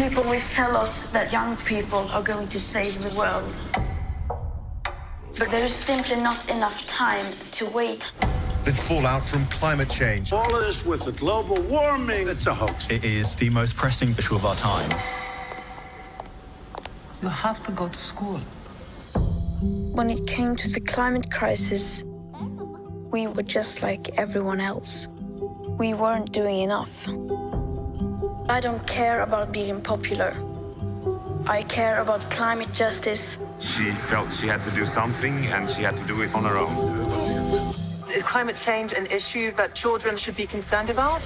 People always tell us that young people are going to save the world. But there is simply not enough time to wait. The fallout from climate change. All of this with the global warming, it's a hoax. It is the most pressing issue of our time. You have to go to school. When it came to the climate crisis, we were just like everyone else. We weren't doing enough. I don't care about being popular. I care about climate justice. She felt she had to do something and she had to do it on her own. Is climate change an issue that children should be concerned about?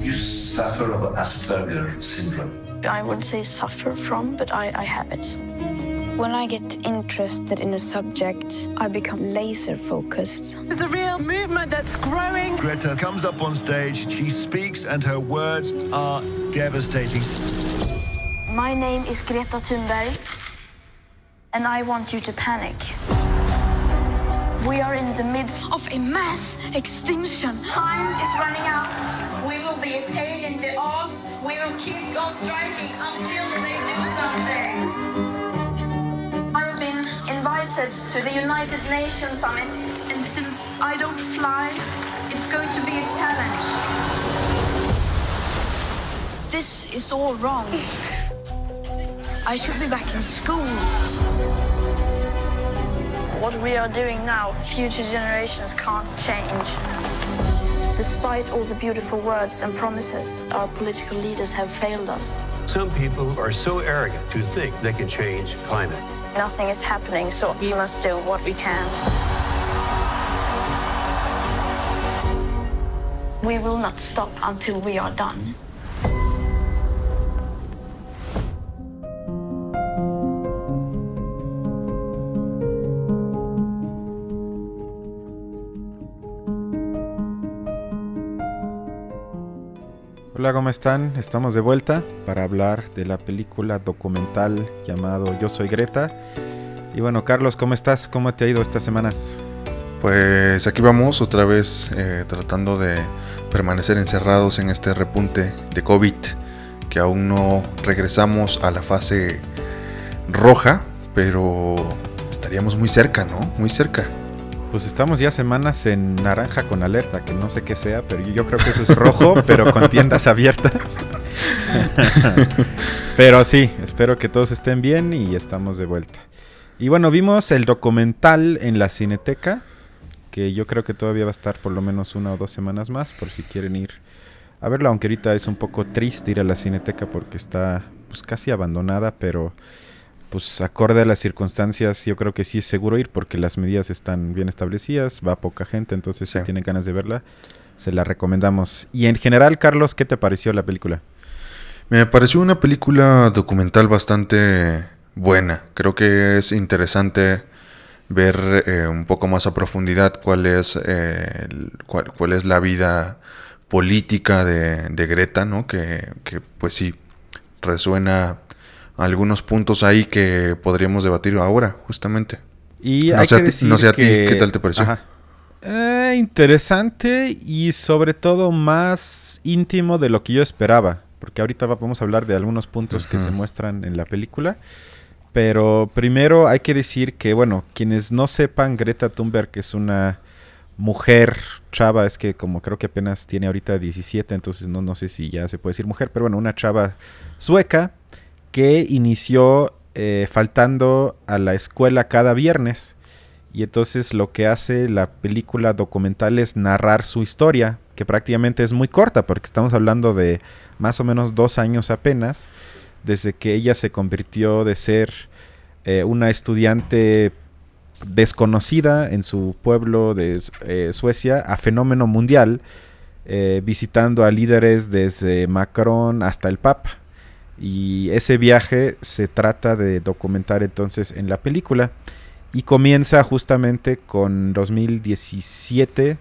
You suffer of Asperger syndrome. I wouldn't say suffer from, but I, I have it. When I get interested in a subject, I become laser focused. There's a real movement that's growing. Greta comes up on stage, she speaks, and her words are devastating. My name is Greta Thunberg, and I want you to panic. We are in the midst of a mass extinction. Time is running out. We will be a pain in the ass. We will keep on striking until they do something. Invited to the United Nations Summit, and since I don't fly, it's going to be a challenge. This is all wrong. I should be back in school. What we are doing now, future generations can't change. Despite all the beautiful words and promises, our political leaders have failed us. Some people are so arrogant to think they can change climate. Nothing is happening, so we must do what we can. We will not stop until we are done. Hola, ¿cómo están? Estamos de vuelta para hablar de la película documental llamado Yo Soy Greta. Y bueno, Carlos, ¿cómo estás? ¿Cómo te ha ido estas semanas? Pues aquí vamos otra vez eh, tratando de permanecer encerrados en este repunte de COVID, que aún no regresamos a la fase roja, pero estaríamos muy cerca, ¿no? Muy cerca. Pues estamos ya semanas en naranja con alerta, que no sé qué sea, pero yo creo que eso es rojo, pero con tiendas abiertas. pero sí, espero que todos estén bien y estamos de vuelta. Y bueno, vimos el documental en la Cineteca, que yo creo que todavía va a estar por lo menos una o dos semanas más, por si quieren ir a verlo, aunque ahorita es un poco triste ir a la Cineteca porque está pues casi abandonada, pero pues acorde a las circunstancias, yo creo que sí es seguro ir porque las medidas están bien establecidas, va poca gente, entonces si tienen ganas de verla, se la recomendamos. Y en general, Carlos, ¿qué te pareció la película? Me pareció una película documental bastante buena. Creo que es interesante ver eh, un poco más a profundidad cuál es, eh, cuál, cuál, es la vida política de, de Greta, ¿no? Que, que pues sí, resuena algunos puntos ahí que podríamos debatir ahora, justamente. Y no, hay sé, que decir no sé a que... ti, ¿qué tal te pareció? Ajá. Eh, interesante y sobre todo más íntimo de lo que yo esperaba. Porque ahorita vamos a hablar de algunos puntos uh -huh. que se muestran en la película. Pero primero hay que decir que, bueno, quienes no sepan, Greta Thunberg es una mujer chava, es que como creo que apenas tiene ahorita 17, entonces no, no sé si ya se puede decir mujer, pero bueno, una chava sueca que inició eh, faltando a la escuela cada viernes. Y entonces lo que hace la película documental es narrar su historia, que prácticamente es muy corta, porque estamos hablando de más o menos dos años apenas, desde que ella se convirtió de ser eh, una estudiante desconocida en su pueblo de eh, Suecia a fenómeno mundial, visitando a líderes desde Macron hasta el Papa. Y ese viaje se trata de documentar entonces en la película. Y comienza justamente con 2017,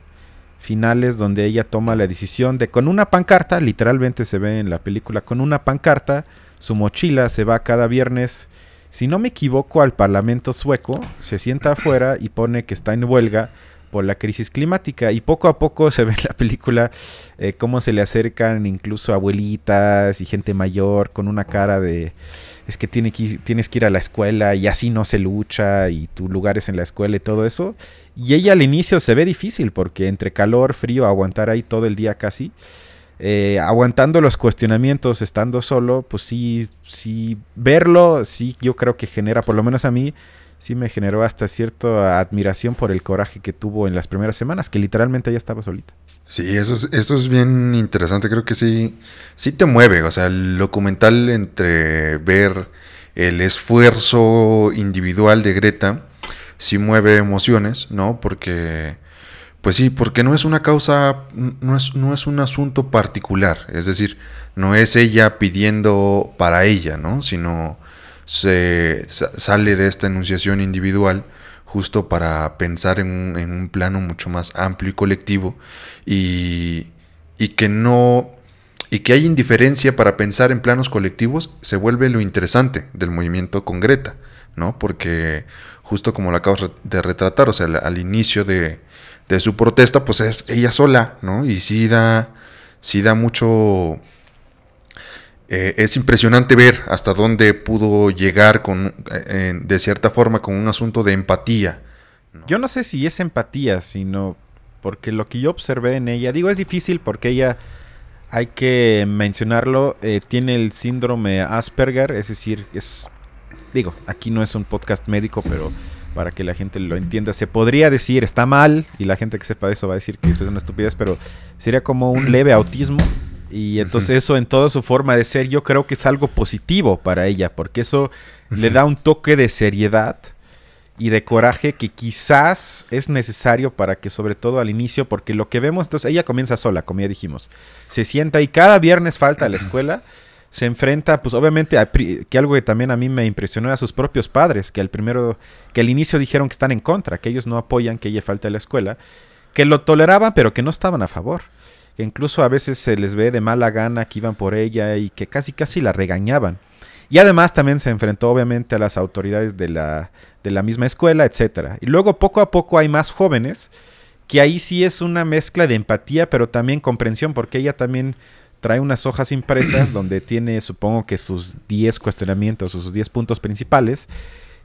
finales, donde ella toma la decisión de, con una pancarta, literalmente se ve en la película, con una pancarta, su mochila se va cada viernes, si no me equivoco, al Parlamento sueco, se sienta afuera y pone que está en huelga por la crisis climática. Y poco a poco se ve en la película eh, cómo se le acercan incluso abuelitas y gente mayor con una cara de es que, tiene que tienes que ir a la escuela y así no se lucha y tu lugar es en la escuela y todo eso. Y ella al inicio se ve difícil porque entre calor, frío, aguantar ahí todo el día casi. Eh, aguantando los cuestionamientos, estando solo, pues sí, sí, verlo, sí, yo creo que genera, por lo menos a mí, sí me generó hasta cierta admiración por el coraje que tuvo en las primeras semanas, que literalmente ella estaba solita. Sí, eso es, eso es bien interesante, creo que sí, sí te mueve, o sea, el documental entre ver el esfuerzo individual de Greta, sí mueve emociones, ¿no? Porque pues sí, porque no es una causa, no es, no es un asunto particular, es decir, no es ella pidiendo para ella, ¿no? Sino se sale de esta enunciación individual justo para pensar en un, plano mucho más amplio y colectivo y, y que no y que hay indiferencia para pensar en planos colectivos se vuelve lo interesante del movimiento con Greta, ¿no? Porque justo como lo acabo de retratar, o sea, al inicio de, de su protesta, pues es ella sola, ¿no? Y sí da, sí da mucho... Eh, es impresionante ver hasta dónde pudo llegar con, eh, de cierta forma con un asunto de empatía. Yo no sé si es empatía, sino porque lo que yo observé en ella, digo, es difícil porque ella, hay que mencionarlo, eh, tiene el síndrome Asperger, es decir, es, digo, aquí no es un podcast médico, pero para que la gente lo entienda. Se podría decir está mal y la gente que sepa de eso va a decir que eso es una estupidez, pero sería como un leve autismo. Y entonces eso en toda su forma de ser yo creo que es algo positivo para ella, porque eso le da un toque de seriedad y de coraje que quizás es necesario para que sobre todo al inicio, porque lo que vemos, entonces ella comienza sola, como ya dijimos, se sienta y cada viernes falta a la escuela se enfrenta, pues obviamente, a, que algo que también a mí me impresionó a sus propios padres, que al primero, que al inicio dijeron que están en contra, que ellos no apoyan que ella falte a la escuela, que lo toleraban, pero que no estaban a favor. Que incluso a veces se les ve de mala gana que iban por ella y que casi casi la regañaban. Y además también se enfrentó obviamente a las autoridades de la, de la misma escuela, etc. Y luego poco a poco hay más jóvenes, que ahí sí es una mezcla de empatía, pero también comprensión, porque ella también trae unas hojas impresas donde tiene, supongo que sus 10 cuestionamientos o sus 10 puntos principales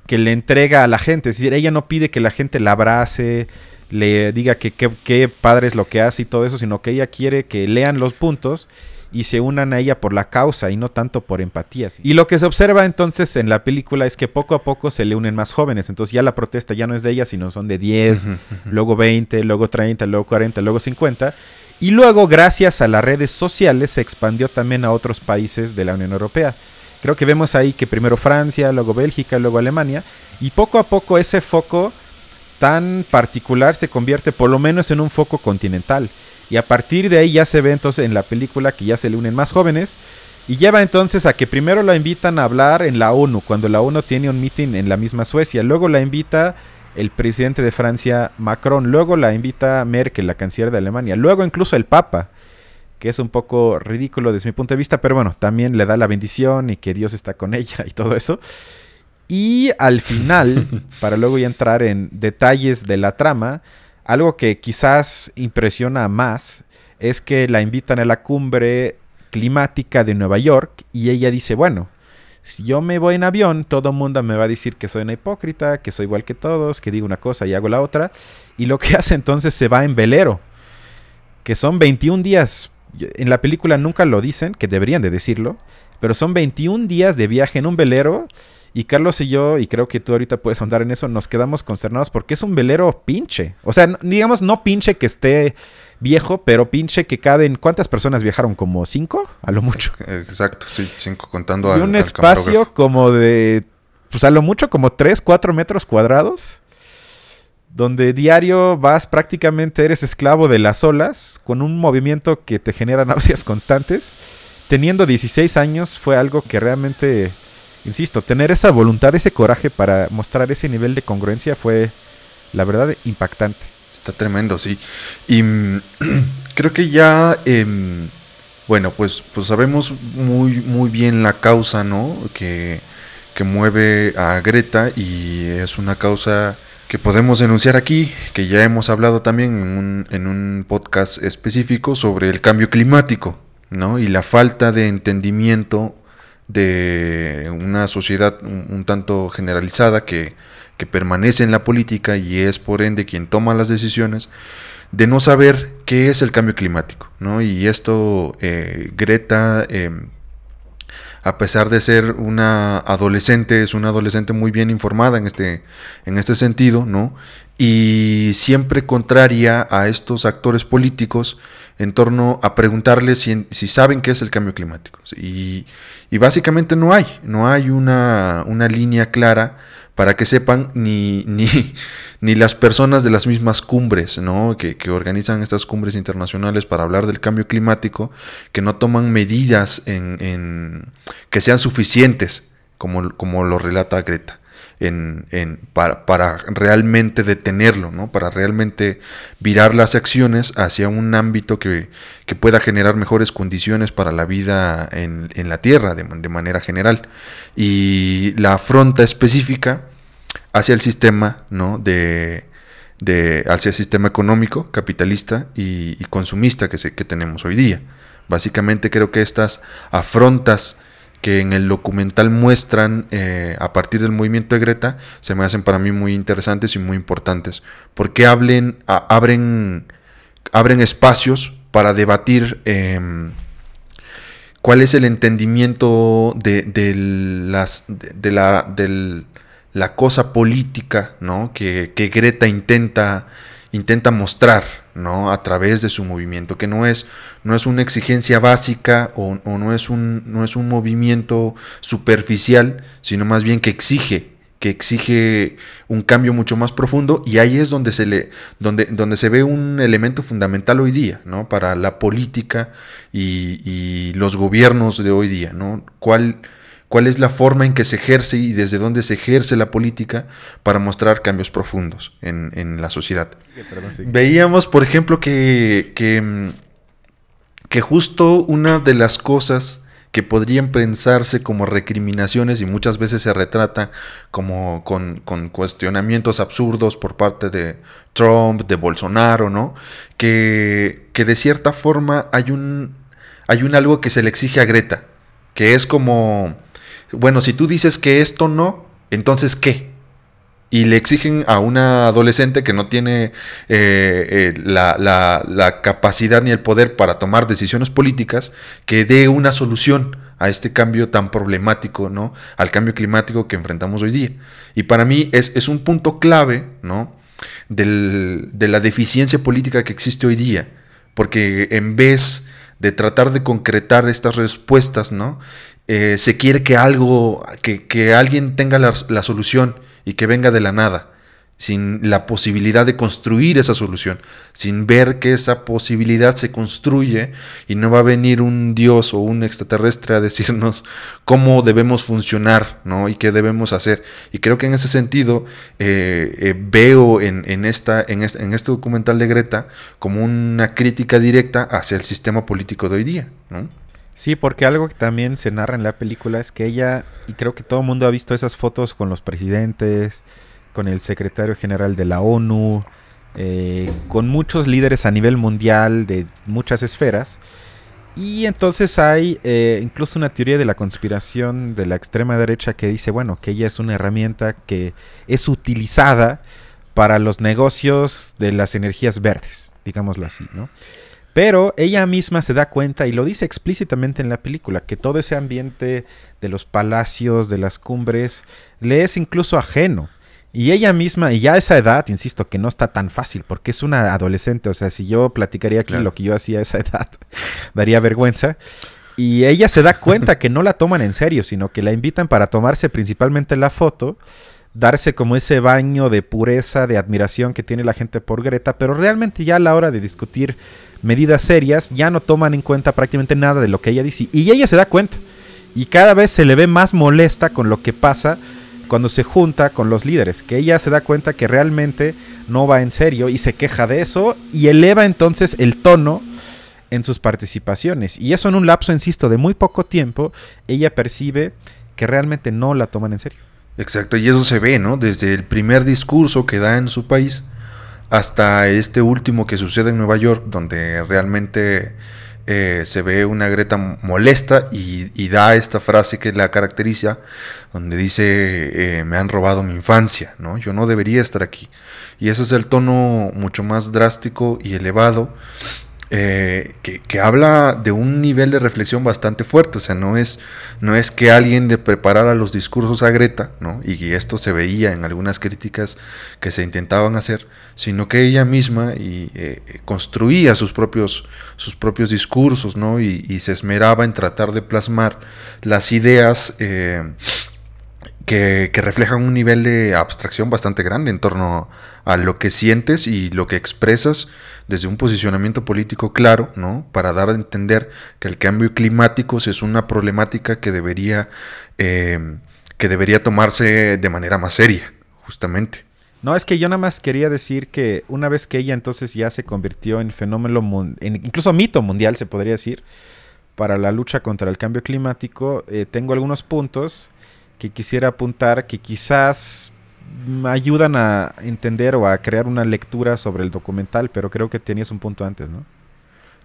que le entrega a la gente. Es decir, ella no pide que la gente la abrace, le diga que qué padre es lo que hace y todo eso, sino que ella quiere que lean los puntos y se unan a ella por la causa y no tanto por empatía. Y lo que se observa entonces en la película es que poco a poco se le unen más jóvenes, entonces ya la protesta ya no es de ella, sino son de 10, luego 20, luego 30, luego 40, luego 50 y luego, gracias a las redes sociales, se expandió también a otros países de la Unión Europea. Creo que vemos ahí que primero Francia, luego Bélgica, luego Alemania. Y poco a poco ese foco tan particular se convierte por lo menos en un foco continental. Y a partir de ahí ya se ve entonces en la película que ya se le unen más jóvenes. Y lleva entonces a que primero la invitan a hablar en la ONU, cuando la ONU tiene un meeting en la misma Suecia. Luego la invita el presidente de Francia, Macron. Luego la invita Merkel, la canciller de Alemania. Luego incluso el Papa, que es un poco ridículo desde mi punto de vista, pero bueno, también le da la bendición y que Dios está con ella y todo eso. Y al final, para luego ya entrar en detalles de la trama, algo que quizás impresiona más es que la invitan a la cumbre climática de Nueva York y ella dice, bueno, si yo me voy en avión, todo el mundo me va a decir que soy una hipócrita, que soy igual que todos, que digo una cosa y hago la otra. Y lo que hace entonces se va en velero, que son 21 días. En la película nunca lo dicen, que deberían de decirlo, pero son 21 días de viaje en un velero. Y Carlos y yo, y creo que tú ahorita puedes andar en eso, nos quedamos consternados porque es un velero pinche. O sea, digamos, no pinche que esté viejo, pero pinche que caben. ¿Cuántas personas viajaron? ¿Como cinco? A lo mucho. Exacto, sí, cinco contando y un espacio como de. Pues a lo mucho como tres, cuatro metros cuadrados. Donde diario vas prácticamente, eres esclavo de las olas, con un movimiento que te genera náuseas constantes. Teniendo 16 años fue algo que realmente, insisto, tener esa voluntad, ese coraje para mostrar ese nivel de congruencia fue, la verdad, impactante. Está tremendo, sí. Y mm, creo que ya, em, bueno, pues, pues sabemos muy, muy bien la causa, ¿no? Que, que mueve a Greta y es una causa que podemos denunciar aquí, que ya hemos hablado también en un, en un podcast específico sobre el cambio climático, ¿no? Y la falta de entendimiento de una sociedad un, tanto generalizada que, que, permanece en la política y es por ende quien toma las decisiones, de no saber qué es el cambio climático, ¿no? Y esto, eh, Greta... Eh, a pesar de ser una adolescente, es una adolescente muy bien informada en este, en este sentido, ¿no? Y siempre contraria a estos actores políticos en torno a preguntarles si, si saben qué es el cambio climático. Y, básicamente no hay, no hay una, una línea clara para que sepan ni, ni, ni las personas de las mismas cumbres ¿no? que, organizan estas cumbres internacionales para hablar del cambio climático, que no toman medidas en, que sean suficientes, como, como lo relata Greta. En, para, para, realmente detenerlo, ¿no? para realmente virar las acciones hacia un ámbito que, que pueda generar mejores condiciones para la vida en, en la Tierra de, manera general. Y la afronta específica hacia el sistema, ¿no? De, de, hacia el sistema económico, capitalista y, consumista que, se, que tenemos hoy día. Básicamente creo que estas afrontas que en el documental muestran eh, a partir del movimiento de Greta se me hacen para mí muy interesantes y muy importantes, porque hablen, abren, abren espacios para debatir em, cuál es el entendimiento de, las, de, la, la cosa política ¿no? que, que Greta intenta, intenta mostrar ¿no? a través de su movimiento, que no es, no es una exigencia básica o, no, es un, no es un movimiento superficial, sino más bien que exige que exige un cambio mucho más profundo y ahí es donde se le donde, donde se ve un elemento fundamental hoy día ¿no? para la política y, y los gobiernos de hoy día ¿no? ¿Cuál, cuál es la forma en que se ejerce y desde dónde se ejerce la política para mostrar cambios profundos en, la sociedad. Veíamos, por ejemplo, que, que, justo una de las cosas que podrían pensarse como recriminaciones y muchas veces se retrata como con, cuestionamientos absurdos por parte de Trump, de Bolsonaro, ¿no? Que, que de cierta forma hay un, hay un algo que se le exige a Greta, que es como bueno, si tú dices que esto no, entonces ¿qué? Y le exigen a una adolescente que no tiene eh, eh, la, capacidad ni el poder para tomar decisiones políticas que dé una solución a este cambio tan problemático, ¿no? Al cambio climático que enfrentamos hoy día. Y para mí es, es un punto clave, ¿no? de la deficiencia política que existe hoy día. Porque en vez de tratar de concretar estas respuestas, ¿no? Eh, se quiere que algo, que, alguien tenga la, solución y que venga de la nada, sin la posibilidad de construir esa solución, sin ver que esa posibilidad se construye y no va a venir un dios o un extraterrestre a decirnos cómo debemos funcionar ¿no? y qué debemos hacer. Y creo que en ese sentido eh, eh, veo en, esta, en, este, en este documental de Greta como una crítica directa hacia el sistema político de hoy día. ¿no? Sí, porque algo que también se narra en la película es que ella, y creo que todo el mundo ha visto esas fotos con los presidentes, con el secretario general de la ONU, eh, con muchos líderes a nivel mundial de muchas esferas. Y entonces hay eh, incluso una teoría de la conspiración de la extrema derecha que dice, bueno, que ella es una herramienta que es utilizada para los negocios de las energías verdes, digámoslo así, ¿no? Pero ella misma se da cuenta y lo dice explícitamente en la película, que todo ese ambiente de los palacios, de las cumbres, le es incluso ajeno. Y ella misma, y ya a esa edad, insisto, que no está tan fácil, porque es una adolescente, o sea, si yo platicaría aquí lo que yo hacía a esa edad, daría vergüenza. Y ella se da cuenta que no la toman en serio, sino que la invitan para tomarse principalmente la foto darse como ese baño de pureza, de admiración que tiene la gente por Greta, pero realmente ya a la hora de discutir medidas serias ya no toman en cuenta prácticamente nada de lo que ella dice. Y ella se da cuenta. Y cada vez se le ve más molesta con lo que pasa cuando se junta con los líderes, que ella se da cuenta que realmente no va en serio y se queja de eso y eleva entonces el tono en sus participaciones. Y eso en un lapso, insisto, de muy poco tiempo, ella percibe que realmente no la toman en serio. Exacto, y eso se ve, ¿no? Desde el primer discurso que da en su país hasta este último que sucede en Nueva York, donde realmente eh, se ve una Greta molesta y, da esta frase que la caracteriza, donde dice, eh, me han robado mi infancia, ¿no? Yo no debería estar aquí. Y ese es el tono mucho más drástico y elevado eh, que, habla de un nivel de reflexión bastante fuerte. O sea, no es, no es que alguien le preparara los discursos a Greta, ¿no? Y esto se veía en algunas críticas que se intentaban hacer, sino que ella misma y, eh, construía sus propios, sus propios discursos, ¿no? Y, se esmeraba en tratar de plasmar las ideas. Eh, que, reflejan un nivel de abstracción bastante grande en torno a lo que sientes y lo que expresas desde un posicionamiento político claro, ¿no? Para dar a entender que el cambio climático es una problemática que debería, eh, que debería tomarse de manera más seria, justamente. No, es que yo nada más quería decir que una vez que ella entonces ya se convirtió en fenómeno, en incluso mito mundial, se podría decir, para la lucha contra el cambio climático, eh, tengo algunos puntos que quisiera apuntar que quizás ayudan a entender o a crear una lectura sobre el documental, pero creo que tenías un punto antes, ¿no?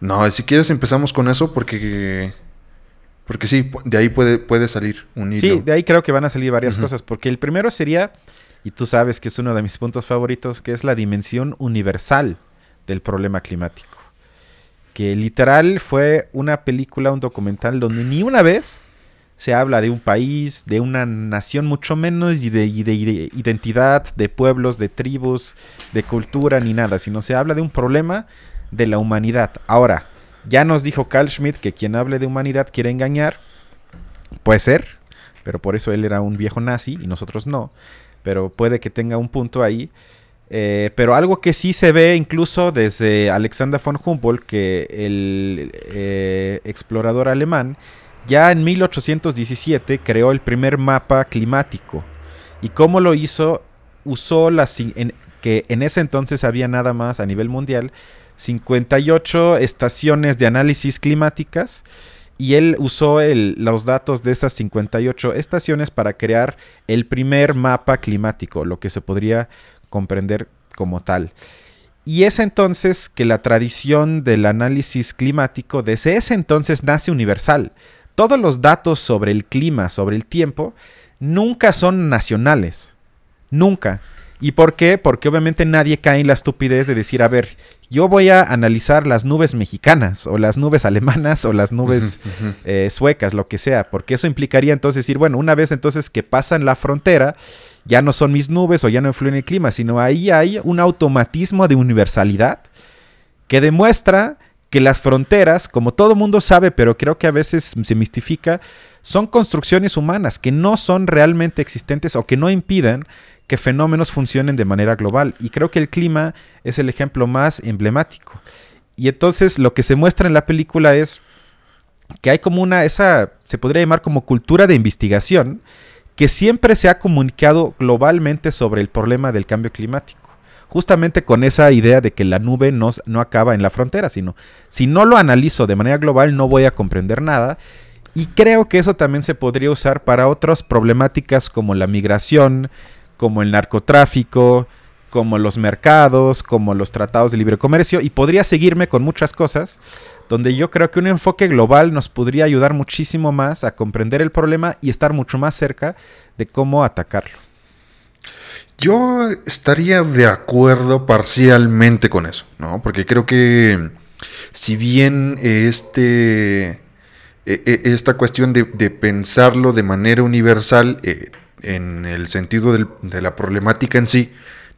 No, si quieres empezamos con eso porque porque sí, de ahí puede, puede salir un hilo. Sí, de ahí creo que van a salir varias cosas, porque el primero sería, y tú sabes que es uno de mis puntos favoritos, que es la dimensión universal del problema climático. Que literal fue una película, un documental donde ni una vez se habla de un país, de una nación, mucho menos y de, identidad, de pueblos, de tribus, de cultura, ni nada, sino se habla de un problema de la humanidad. Ahora, ya nos dijo Carl Schmitt que quien hable de humanidad quiere engañar. Puede ser, pero por eso él era un viejo nazi y nosotros no. Pero puede que tenga un punto ahí. Eh, pero algo que sí se ve incluso desde Alexander von Humboldt, que el eh, explorador alemán, ya en 1817 creó el primer mapa climático. ¿Y cómo lo hizo? Usó las... que en ese entonces había nada más a nivel mundial 58 estaciones de análisis climáticas y él usó los datos de esas 58 estaciones para crear el primer mapa climático, lo que se podría comprender como tal. Y es entonces que la tradición del análisis climático desde ese entonces nace universal todos los datos sobre el clima, sobre el tiempo, nunca son nacionales. Nunca. ¿Y por qué? Porque obviamente nadie cae en la estupidez de decir, a ver, yo voy a analizar las nubes mexicanas o las nubes alemanas o las nubes eh, suecas, lo que sea, porque eso implicaría entonces decir, bueno, una vez entonces que pasan la frontera, ya no son mis nubes o ya no influyen en el clima, sino ahí hay un automatismo de universalidad que demuestra que las fronteras, como todo mundo sabe, pero creo que a veces se mistifica, son construcciones humanas que no son realmente existentes o que no impiden que fenómenos funcionen de manera global. Y creo que el clima es el ejemplo más emblemático. Y entonces lo que se muestra en la película es que hay como una, esa se podría llamar como cultura de investigación, que siempre se ha comunicado globalmente sobre el problema del cambio climático justamente con esa idea de que la nube no, no acaba en la frontera, sino si no lo analizo de manera global no voy a comprender nada. Y creo que eso también se podría usar para otras problemáticas como la migración, como el narcotráfico, como los mercados, como los tratados de libre comercio, y podría seguirme con muchas cosas, donde yo creo que un enfoque global nos podría ayudar muchísimo más a comprender el problema y estar mucho más cerca de cómo atacarlo. Yo estaría de acuerdo parcialmente con eso, ¿no? Porque creo que si bien este, e, e, esta cuestión de, pensarlo de manera universal eh, en el sentido de la problemática en sí,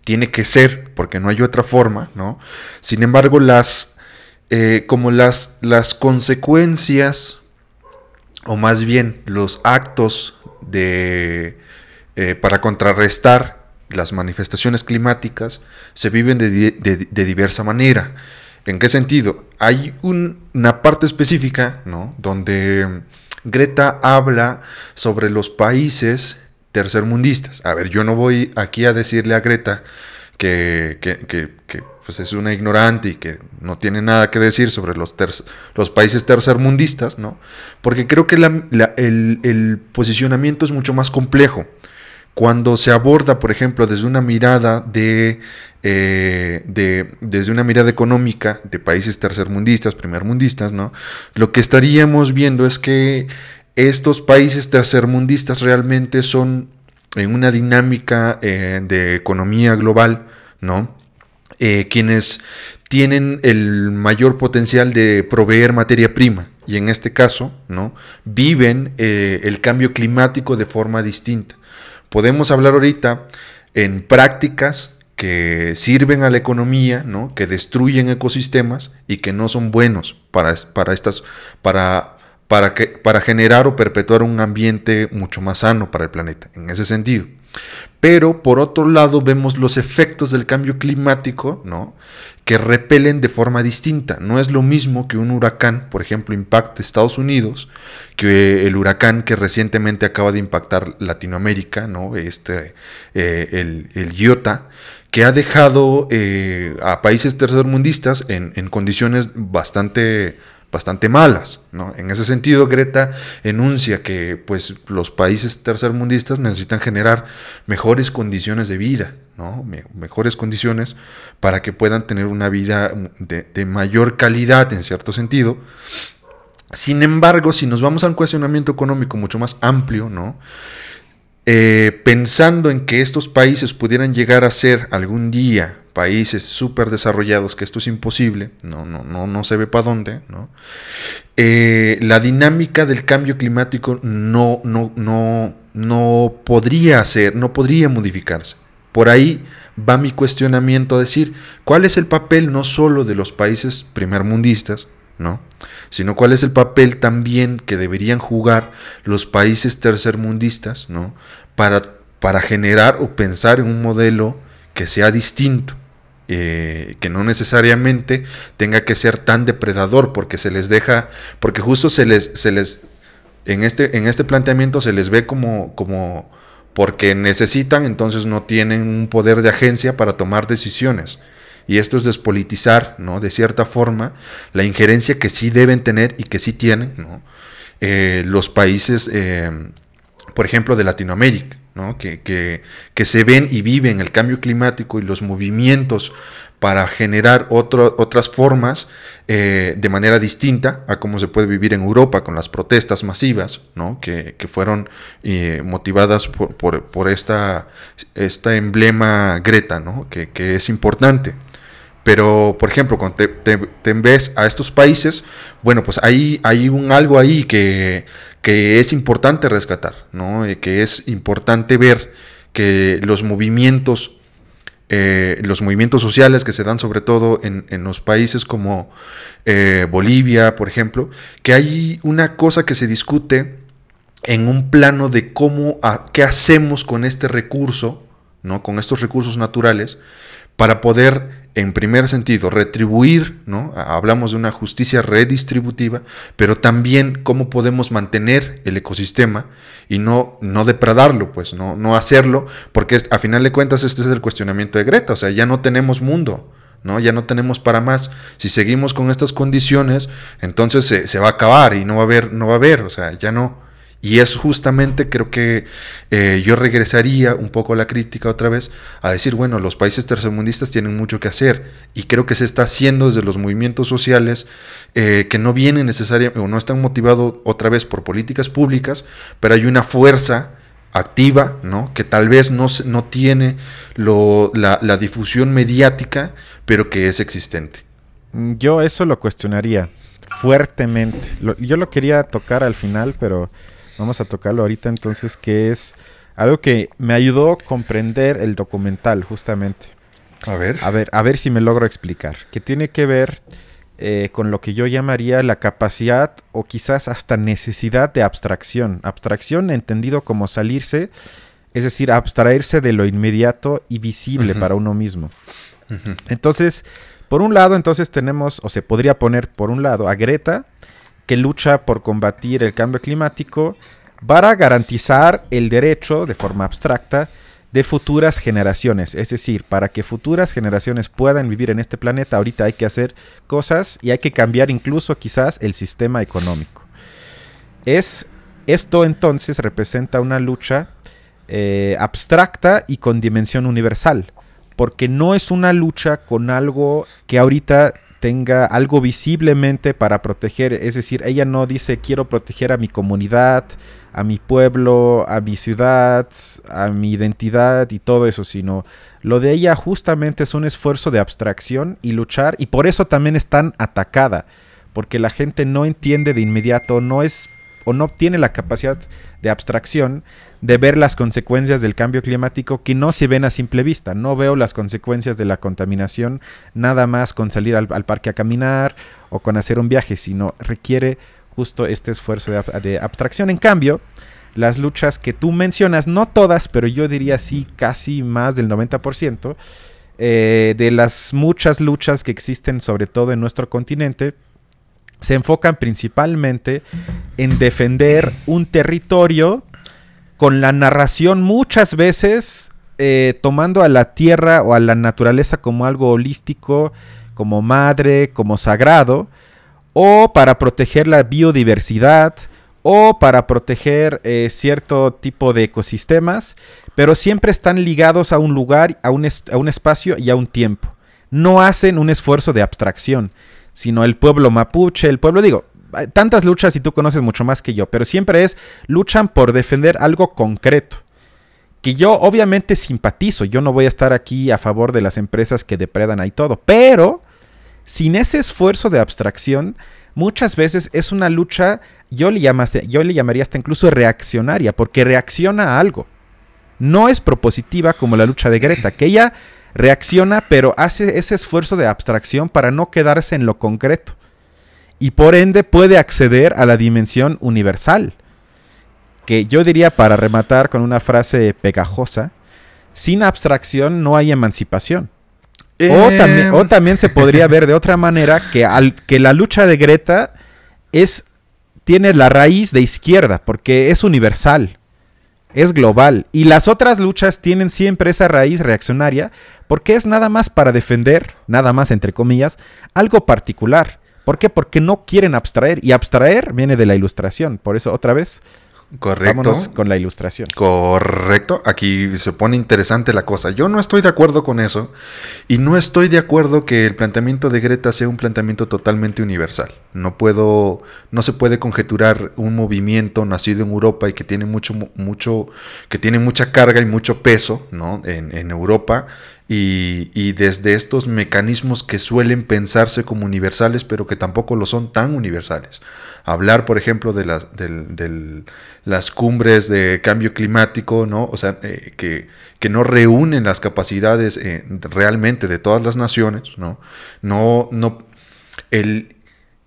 tiene que ser, porque no hay otra forma, ¿no? Sin embargo, las, eh, como las, las consecuencias, o más bien los actos de, eh, para contrarrestar las manifestaciones climáticas se viven de, diversa manera. ¿En qué sentido? Hay una parte específica, ¿no? Donde Greta habla sobre los países tercermundistas. A ver, yo no voy aquí a decirle a Greta que, pues es una ignorante y que no tiene nada que decir sobre los, los países tercermundistas, ¿no? Porque creo que el posicionamiento es mucho más complejo cuando se aborda, por ejemplo, desde una mirada de, eh, de, desde una mirada económica de países tercermundistas, primermundistas, ¿no? Lo que estaríamos viendo es que estos países tercermundistas realmente son en una dinámica eh, de economía global, ¿no? Eh, quienes tienen el mayor potencial de proveer materia prima y en este caso, ¿no? Viven el cambio climático de forma distinta. Podemos hablar ahorita en prácticas que sirven a la economía, ¿no? que destruyen ecosistemas y que no son buenos para, para, estas, para, para, que, para generar o perpetuar un ambiente mucho más sano para el planeta, en ese sentido. Pero por otro lado vemos los efectos del cambio climático, ¿no? que repelen de forma distinta. No es lo mismo que un huracán, por ejemplo, impacte Estados Unidos, que el huracán que recientemente acaba de impactar Latinoamérica, ¿no? este, eh, el, el Iota, que ha dejado eh, a países tercermundistas en, en condiciones bastante bastante malas. ¿no? En ese sentido, Greta enuncia que pues, los países tercermundistas necesitan generar mejores condiciones de vida, ¿no? mejores condiciones para que puedan tener una vida de, mayor calidad en cierto sentido. Sin embargo, si nos vamos a un cuestionamiento económico mucho más amplio, ¿no? Eh, pensando en que estos países pudieran llegar a ser algún día países súper desarrollados, que esto es imposible, no, no, no, no se ve para dónde. Eh, la dinámica del cambio climático no, no, no, no podría ser, no podría modificarse. Por ahí va mi cuestionamiento a decir, ¿cuál es el papel no solo de los países primermundistas, ¿no? sino cuál es el papel también que deberían jugar los países tercermundistas ¿no? para, para generar o pensar en un modelo que sea distinto. Eh, que no necesariamente tenga que ser tan depredador porque se les deja, porque justo se les, se les en este, en este planteamiento se les ve como, como porque necesitan, entonces no tienen un poder de agencia para tomar decisiones. Y esto es despolitizar, ¿no? De cierta forma, la injerencia que sí deben tener y que sí tienen. Eh, los países, eh, por ejemplo, de Latinoamérica que, que, se ven y viven el cambio climático y los movimientos para generar otras formas eh, de manera distinta a cómo se puede vivir en Europa con las protestas masivas, ¿no? que, que, eh, motivadas por, por, esta, esta, emblema Greta, ¿no? que, es importante. Pero, por ejemplo, cuando te, te, ves a estos países, bueno, pues hay, hay un algo ahí que, que es importante rescatar, ¿no? que es importante ver que los movimientos, eh, los movimientos sociales que se dan sobre todo en, los países como eh, Bolivia, por ejemplo, que hay una cosa que se discute en un plano de cómo, qué hacemos con este recurso, ¿no? con estos recursos naturales, para poder en primer sentido, retribuir, ¿no? Hablamos de una justicia redistributiva, pero también cómo podemos mantener el ecosistema y no, no depradarlo, pues, no, no hacerlo, porque a final de cuentas este es el cuestionamiento de Greta, o sea, ya no tenemos mundo, ¿no? Ya no tenemos para más. Si seguimos con estas condiciones, entonces se, se va a acabar y no va a haber, no va a haber, o sea, ya no, y es justamente, creo que eh, yo regresaría un poco a la crítica otra vez, a decir, bueno, los países tercermundistas tienen mucho que hacer y creo que se está haciendo desde los movimientos sociales eh, que no vienen necesariamente o no están motivados otra vez por políticas públicas, pero hay una fuerza activa, ¿no? Que tal vez no, no tiene lo, la, la difusión mediática, pero que es existente. Yo eso lo cuestionaría fuertemente. yo lo quería tocar al final, pero Vamos a tocarlo ahorita entonces, que es algo que me ayudó a comprender el documental, justamente. A ver. A ver, a ver si me logro explicar. Que tiene que ver eh, con lo que yo llamaría la capacidad o quizás hasta necesidad de abstracción. Abstracción entendido como salirse, es decir, abstraerse de lo inmediato y visible para uno mismo. Entonces, por un lado, entonces tenemos, o se podría poner por un lado a Greta, que lucha por combatir el cambio climático para garantizar el derecho, de forma abstracta, de futuras generaciones. Es decir, para que futuras generaciones puedan vivir en este planeta, ahorita hay que hacer cosas y hay que cambiar incluso quizás el sistema económico. Es, esto entonces representa una lucha eh, abstracta y con dimensión universal. Porque no es una lucha con algo que ahorita tenga algo visiblemente para proteger. Es decir, ella no dice quiero proteger a mi comunidad, a mi pueblo, a mi ciudad, a mi identidad y todo eso, sino lo de ella justamente es un esfuerzo de abstracción y luchar y por eso también es tan atacada, porque la gente no entiende de inmediato, no es o no tiene la capacidad de abstracción de ver las consecuencias del cambio climático que no se ven a simple vista. No veo las consecuencias de la contaminación nada más con salir al, parque a caminar o con hacer un viaje, sino requiere justo este esfuerzo de, abstracción. En cambio, las luchas que tú mencionas, no todas, pero yo diría sí, casi más del 90%, eh, de las muchas luchas que existen sobre todo en nuestro continente, se enfocan principalmente en defender un territorio con la narración muchas veces eh, tomando a la tierra o a la naturaleza como algo holístico, como madre, como sagrado, o para proteger la biodiversidad, o para proteger eh, cierto tipo de ecosistemas, pero siempre están ligados a un lugar, a un, a un espacio y a un tiempo. No hacen un esfuerzo de abstracción sino el pueblo mapuche, el pueblo, digo, tantas luchas y tú conoces mucho más que yo, pero siempre es, luchan por defender algo concreto. Que yo obviamente simpatizo, yo no voy a estar aquí a favor de las empresas que depredan ahí todo, pero sin ese esfuerzo de abstracción, muchas veces es una lucha, yo le, llamaría hasta incluso reaccionaria, porque reacciona a algo. No es propositiva como la lucha de Greta, que ella reacciona, pero hace ese esfuerzo de abstracción para no quedarse en lo concreto. Y por ende puede acceder a la dimensión universal. Que yo diría para rematar con una frase pegajosa, sin abstracción no hay emancipación. O, también, o, también, se podría ver de otra manera que, al, que la lucha de Greta es, tiene la raíz de izquierda, porque es universal es global. Y las otras luchas tienen siempre esa raíz reaccionaria porque es nada más para defender, nada más entre comillas, algo particular. ¿Por qué? Porque no quieren abstraer. Y abstraer viene de la ilustración. Por eso, otra vez, Correcto. Vámonos con la ilustración. Correcto. Aquí se pone interesante la cosa. Yo no estoy de acuerdo con eso. Y no estoy de acuerdo que el planteamiento de Greta sea un planteamiento totalmente universal. No puedo. No se puede conjeturar un movimiento nacido en Europa y que tiene mucho, mucho. que tiene mucha carga y mucho peso, ¿no? En, en Europa y, desde estos mecanismos que suelen pensarse como universales, pero que tampoco lo son tan universales. Hablar, por ejemplo, de las, las cumbres de cambio climático, ¿no? O sea, eh, que, que, no reúnen las capacidades eh, realmente de todas las naciones, ¿no? No, no, el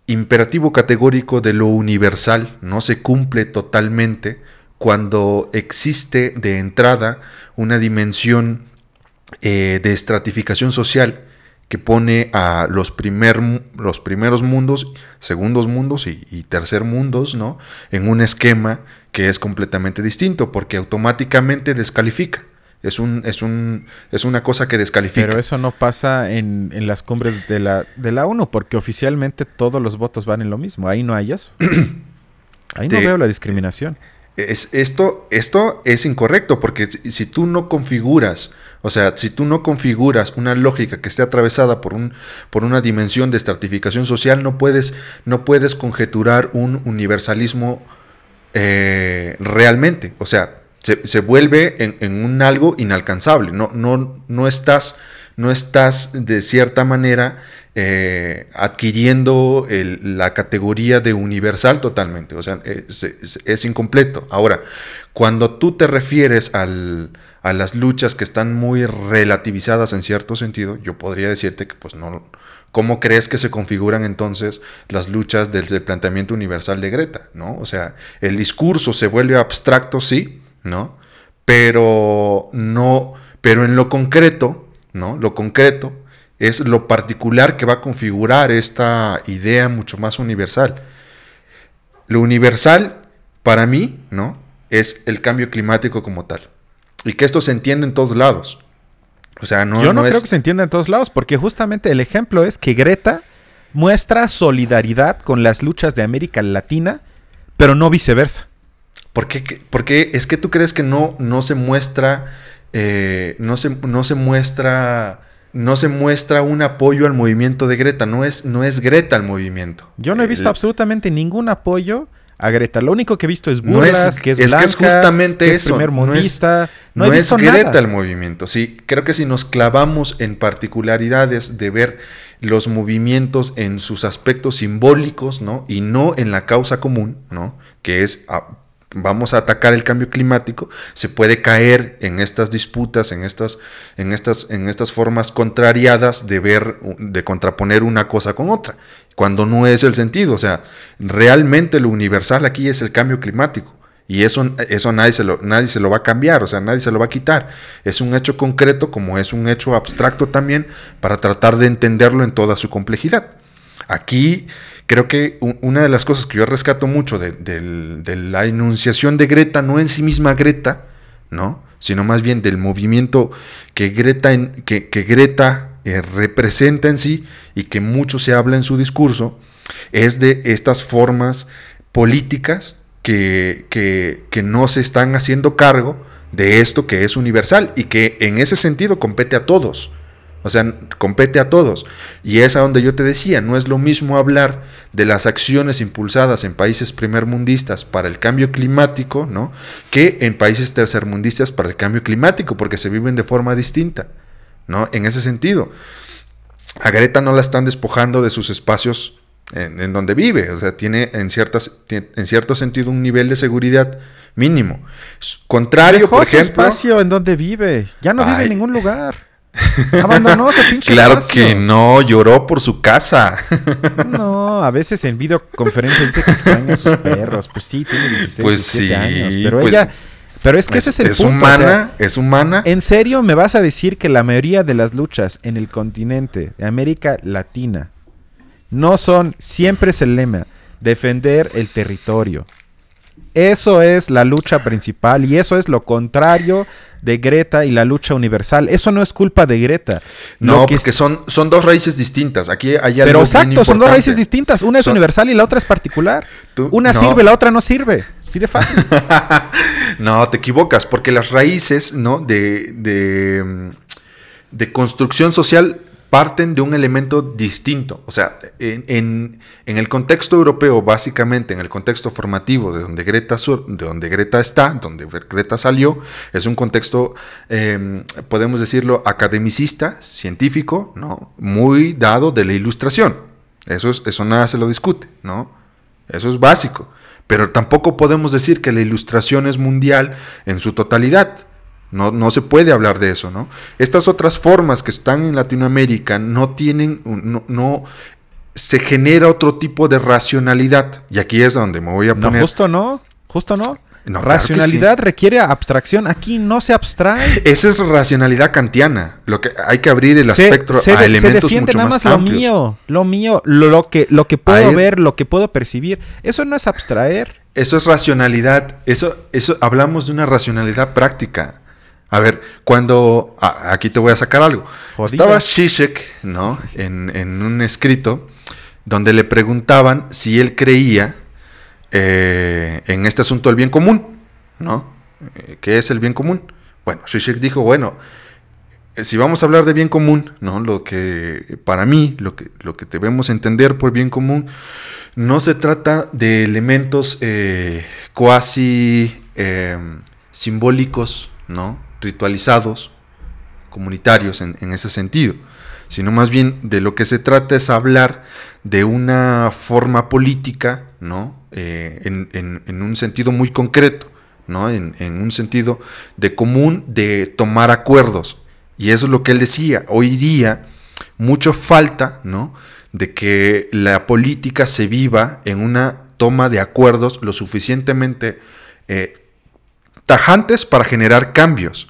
imperativo categórico de lo universal no se cumple totalmente cuando existe de entrada una dimensión eh, de estratificación social que pone a los, primer, los primeros mundos, segundos mundos y, tercer mundos, ¿no? En un esquema que es completamente distinto, porque automáticamente descalifica. Es, un, es, un, es una cosa que descalifica. Pero eso no pasa en, en las cumbres de la, de la ONU, porque oficialmente todos los votos van en lo mismo. Ahí no hay eso. Ahí no veo la discriminación. Es, esto, esto es incorrecto, porque si tú no configuras o sea, si tú no configuras una lógica que esté atravesada por, un, por una dimensión de estratificación social, no puedes, no puedes conjeturar un universalismo eh, realmente. O sea, se, vuelve en, un algo inalcanzable. No, no, no, estás, no estás de cierta manera eh, adquiriendo la categoría de universal totalmente. O sea, es, incompleto. Ahora, cuando tú te refieres a las luchas que están muy relativizadas en cierto sentido, yo podría decirte que pues no, ¿cómo crees que se configuran entonces las luchas del, planteamiento universal de Greta? ¿no? O sea, el discurso se vuelve abstracto, sí, ¿no? Pero no, pero en lo concreto, ¿no? Lo concreto es lo particular que va a configurar esta idea mucho más universal. Lo universal, para mí, ¿no? Es el cambio climático como tal. Y que esto se entiende en todos lados. O sea, no, Yo no, creo que se entienda en todos lados, porque justamente el ejemplo es que Greta muestra solidaridad con las luchas de América Latina, pero no viceversa. ¿Por qué, por qué es que tú crees que no, no se muestra, eh, no, se, no se muestra no se muestra un apoyo al movimiento de Greta, no es, no es Greta el movimiento. Yo no he visto El- absolutamente ningún apoyo a Greta. Lo único que he visto es No burlas, es- que es es que es justamente que es eso, primer no es- mundista. No, es Greta nada. el movimiento, sí. Creo que si nos clavamos en particularidades de ver los movimientos en sus aspectos simbólicos, ¿no? Y no en la causa común, ¿no? Que es ah, vamos a atacar el cambio climático, se puede caer en estas disputas, en estas, en estas, en estas formas contrariadas de ver, de contraponer una cosa con otra, cuando no es el sentido. O sea, realmente lo universal aquí es el cambio climático. Y eso, eso nadie, se lo, nadie se lo va a cambiar, o sea, nadie se lo va a quitar. Es un hecho concreto como es un hecho abstracto también para tratar de entenderlo en toda su complejidad. Aquí creo que una de las cosas que yo rescato mucho de, la enunciación de Greta, no en sí misma Greta, ¿no? sino más bien del movimiento que Greta, en- que, Greta eh, representa en sí y que mucho se habla en su discurso, es de estas formas políticas que no se están haciendo cargo de esto que es universal y que en ese sentido compete a todos. O sea, compete a todos. Y es a donde yo te decía, no es lo mismo hablar de las acciones impulsadas en países primermundistas para el cambio climático, ¿no? Que en países tercermundistas para el cambio climático, porque se viven de forma distinta, ¿no? En ese sentido. A Greta no la están despojando de sus espacios en, en donde vive. O sea, tiene en, ciertas, en cierto sentido un nivel de seguridad mínimo. Contrario, Dejó por su ejemplo. espacio en donde vive. Ya no vive en ningún lugar. Abandonó pinche Claro espacio. que no, lloró por su casa. No, a veces en videoconferencia dice que extraña a sus perros. Pues sí, tiene 16, Pues 17 sí, años. Pero pues, ella. Pero es que ese es el punto. o humana, sea, es humana. ¿En serio me vas a decir que la mayoría de las luchas en el continente de América Latina no son, siempre es el lema, defender el territorio? Eso es la lucha principal y eso es lo contrario de Greta y la lucha universal. Eso no es culpa de Greta. No, que porque es- son, son dos raíces distintas. Aquí hay algo Pero exacto, son dos raíces distintas. Una es Son- universal y la otra es particular. Tú- Una no. sirve, la otra no sirve. Así de fácil. No, te equivocas, porque las raíces ¿no? de, de, mm, de construcción social parten de un elemento distinto. O sea, en, el contexto europeo, básicamente, en el contexto formativo de donde Greta, sur- de donde Greta está, donde Greta salió, es un contexto, eh, podemos decirlo, academicista, científico, ¿no? muy dado de la ilustración. Eso, es, eso nada se lo discute, ¿no? Eso es básico. Pero tampoco podemos decir que la ilustración es mundial en su totalidad. No, no se puede hablar de eso, ¿no? Estas otras formas que están en Latinoamérica no tienen, no, no- se genera otro tipo de racionalidad. Y aquí es donde me voy a No, poner. justo no. Justo no. No, claro que Racionalidad requiere abstracción. Aquí no se abstrae. Esa es racionalidad kantiana. Lo que hay que abrir el Se- espectro se, a se elementos defiende mucho nada más más lo mío, lo mío, lo, lo que, lo que puedo él- ver, lo que puedo percibir. Eso no es abstraer. Eso es racionalidad. Eso, eso hablamos de una racionalidad práctica. A ver, cuando ah, aquí te voy a sacar algo. Jodida. Estaba Zizek, ¿no? En, en un escrito donde le preguntaban si él creía eh, en este asunto del bien común, ¿no? Eh, ¿Qué es el bien común? Bueno, Zizek dijo, bueno, eh, si vamos a hablar de bien común, ¿no? Lo que para mí, lo que, lo que debemos entender por bien común, no se trata de elementos eh, cuasi eh, simbólicos, ¿no? Ritualizados, comunitarios en, en ese sentido, sino más bien de lo que se trata es hablar de una forma política, ¿no? Eh, en, un sentido muy concreto, ¿no? En, en un sentido de común de tomar acuerdos. Y eso es lo que él decía. Hoy día, mucho falta, ¿no? De que la política se viva en una toma de acuerdos lo suficientemente eh, tajantes para generar cambios.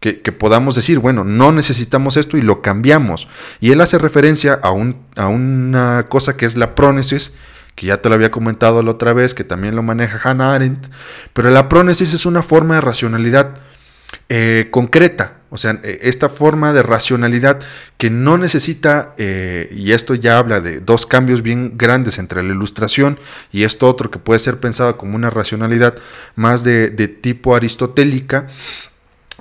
Que, podamos decir, bueno, no necesitamos esto y lo cambiamos. Y él hace referencia a, un, a una cosa que es la prónesis, que ya te lo había comentado la otra vez, que también lo maneja Hannah Arendt. Pero la prónesis es una forma de racionalidad eh, concreta, O sea, eh, esta forma de racionalidad que no necesita, eh, y esto ya habla de dos cambios bien grandes entre la ilustración y esto otro que puede ser pensado como una racionalidad más de, tipo aristotélica,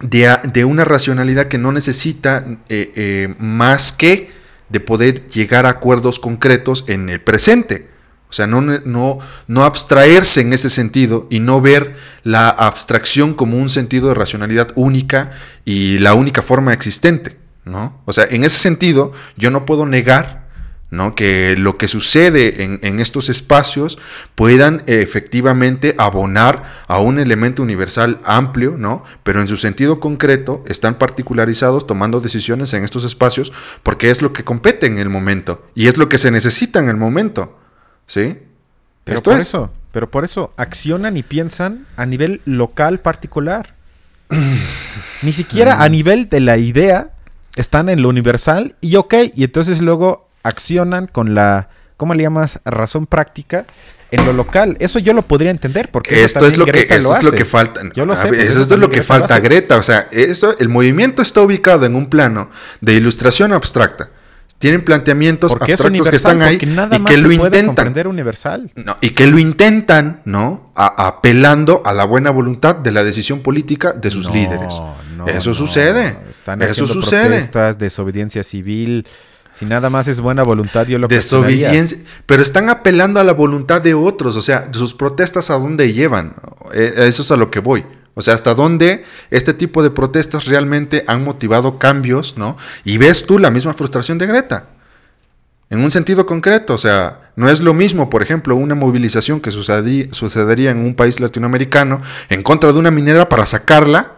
de, una racionalidad que no necesita eh, más que de poder llegar a acuerdos concretos en el presente. O sea, no, no, no abstraerse en ese sentido y no ver la abstracción como un sentido de racionalidad única y la única forma existente. ¿no? O sea, en ese sentido, yo no puedo negar ¿no? que lo que sucede en, en estos espacios puedan efectivamente abonar a un elemento universal amplio, ¿no? pero en su sentido concreto están particularizados tomando decisiones en estos espacios porque es lo que compete en el momento y es lo que se necesita en el momento. ¿Sí? Pero Esto por es. eso, pero por eso accionan y piensan a nivel local particular. Ni siquiera a nivel de la idea están en lo universal y ok, y entonces luego accionan con la, ¿cómo le llamas? Razón práctica en lo local. Eso yo lo podría entender porque Esto es lo que, esto es lo que falta. Yo lo sé, ver, eso es lo que Greta falta. Greta. O sea, eso, el movimiento está ubicado en un plano de ilustración abstracta. Tienen planteamientos abstractos que están ahí nada y más que lo intentan. universal. No, y que lo intentan, ¿no? A- apelando a la buena voluntad de la decisión política de sus No, líderes. no, Eso sucede. Están Eso haciendo sucede. protestas, desobediencia civil. Si nada más es buena voluntad, yo lo. Desobediencia. Pero están apelando a la voluntad de otros. O sea, sus protestas a dónde llevan. Eh, Eso es a lo que voy. O sea, hasta dónde este tipo de protestas realmente han motivado cambios, ¿no? Y ves tú la misma frustración de Greta. En un sentido concreto, o sea, no es lo mismo, por ejemplo, una movilización que sucedería en un país latinoamericano en contra de una minera para sacarla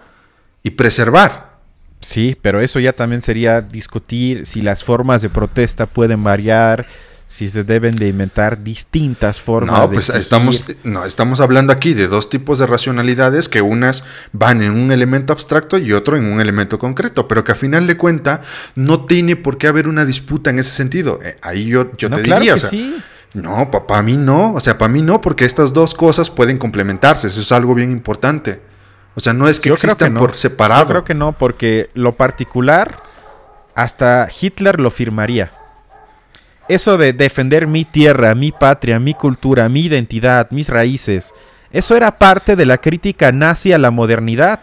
y preservar. Sí, pero eso ya también sería discutir si las formas de protesta pueden variar, si se deben de inventar distintas formas No, de pues estamos, no, estamos hablando aquí de dos tipos de racionalidades que unas van en un elemento abstracto y otro en un elemento concreto, pero que a final de cuenta no tiene por qué haber una disputa en ese sentido. Eh, ahí yo, yo No, te claro diría, o sea, sí. no, para mí no, o sea, para mí no, porque estas dos cosas pueden complementarse, eso es algo bien importante. O sea, no es que Yo existan no. por separado. Yo creo que no, porque lo particular, hasta Hitler lo firmaría. Eso de defender mi tierra, mi patria, mi cultura, mi identidad, mis raíces, eso era parte de la crítica nazi a la modernidad,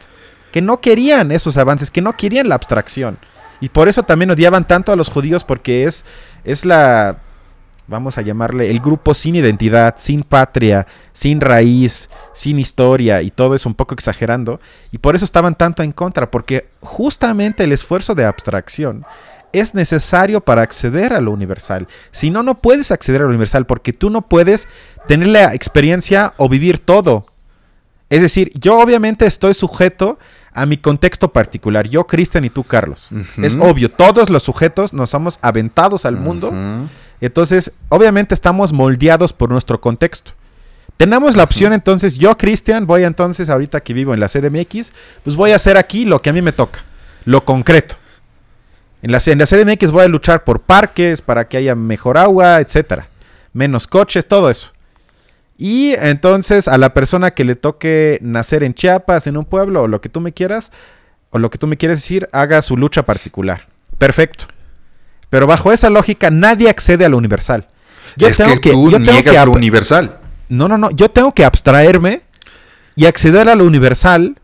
que no querían esos avances, que no querían la abstracción. Y por eso también odiaban tanto a los judíos, porque es, es la, vamos a llamarle, el grupo sin identidad, sin patria, sin raíz, sin historia, y todo eso un poco exagerando. Y por eso estaban tanto en contra, porque justamente el esfuerzo de abstracción es necesario para acceder a lo universal. Si no, no puedes acceder a lo universal, porque tú no puedes tener la experiencia o vivir todo. Es decir, yo obviamente estoy sujeto a mi contexto particular. Yo, Cristian, y tú, Carlos. Es obvio, todos los sujetos nos somos aventados al mundo. Entonces, obviamente estamos moldeados por nuestro contexto. Tenemos la opción entonces, yo, Cristian, voy entonces, ahorita que vivo en la CDMX, pues voy a hacer aquí lo que a mí me toca, lo concreto. En la, en la CDMX voy a luchar por parques, para que haya mejor agua, etcétera. Menos coches, todo eso. Y entonces a la persona que le toque nacer en Chiapas, en un pueblo, o lo que tú me quieras, o lo que tú me quieres decir, haga su lucha particular. Perfecto. Pero bajo esa lógica nadie accede a lo universal. es que, tú yo tengo niegas que lo universal. No, no, no. Yo tengo que abstraerme y acceder a lo universal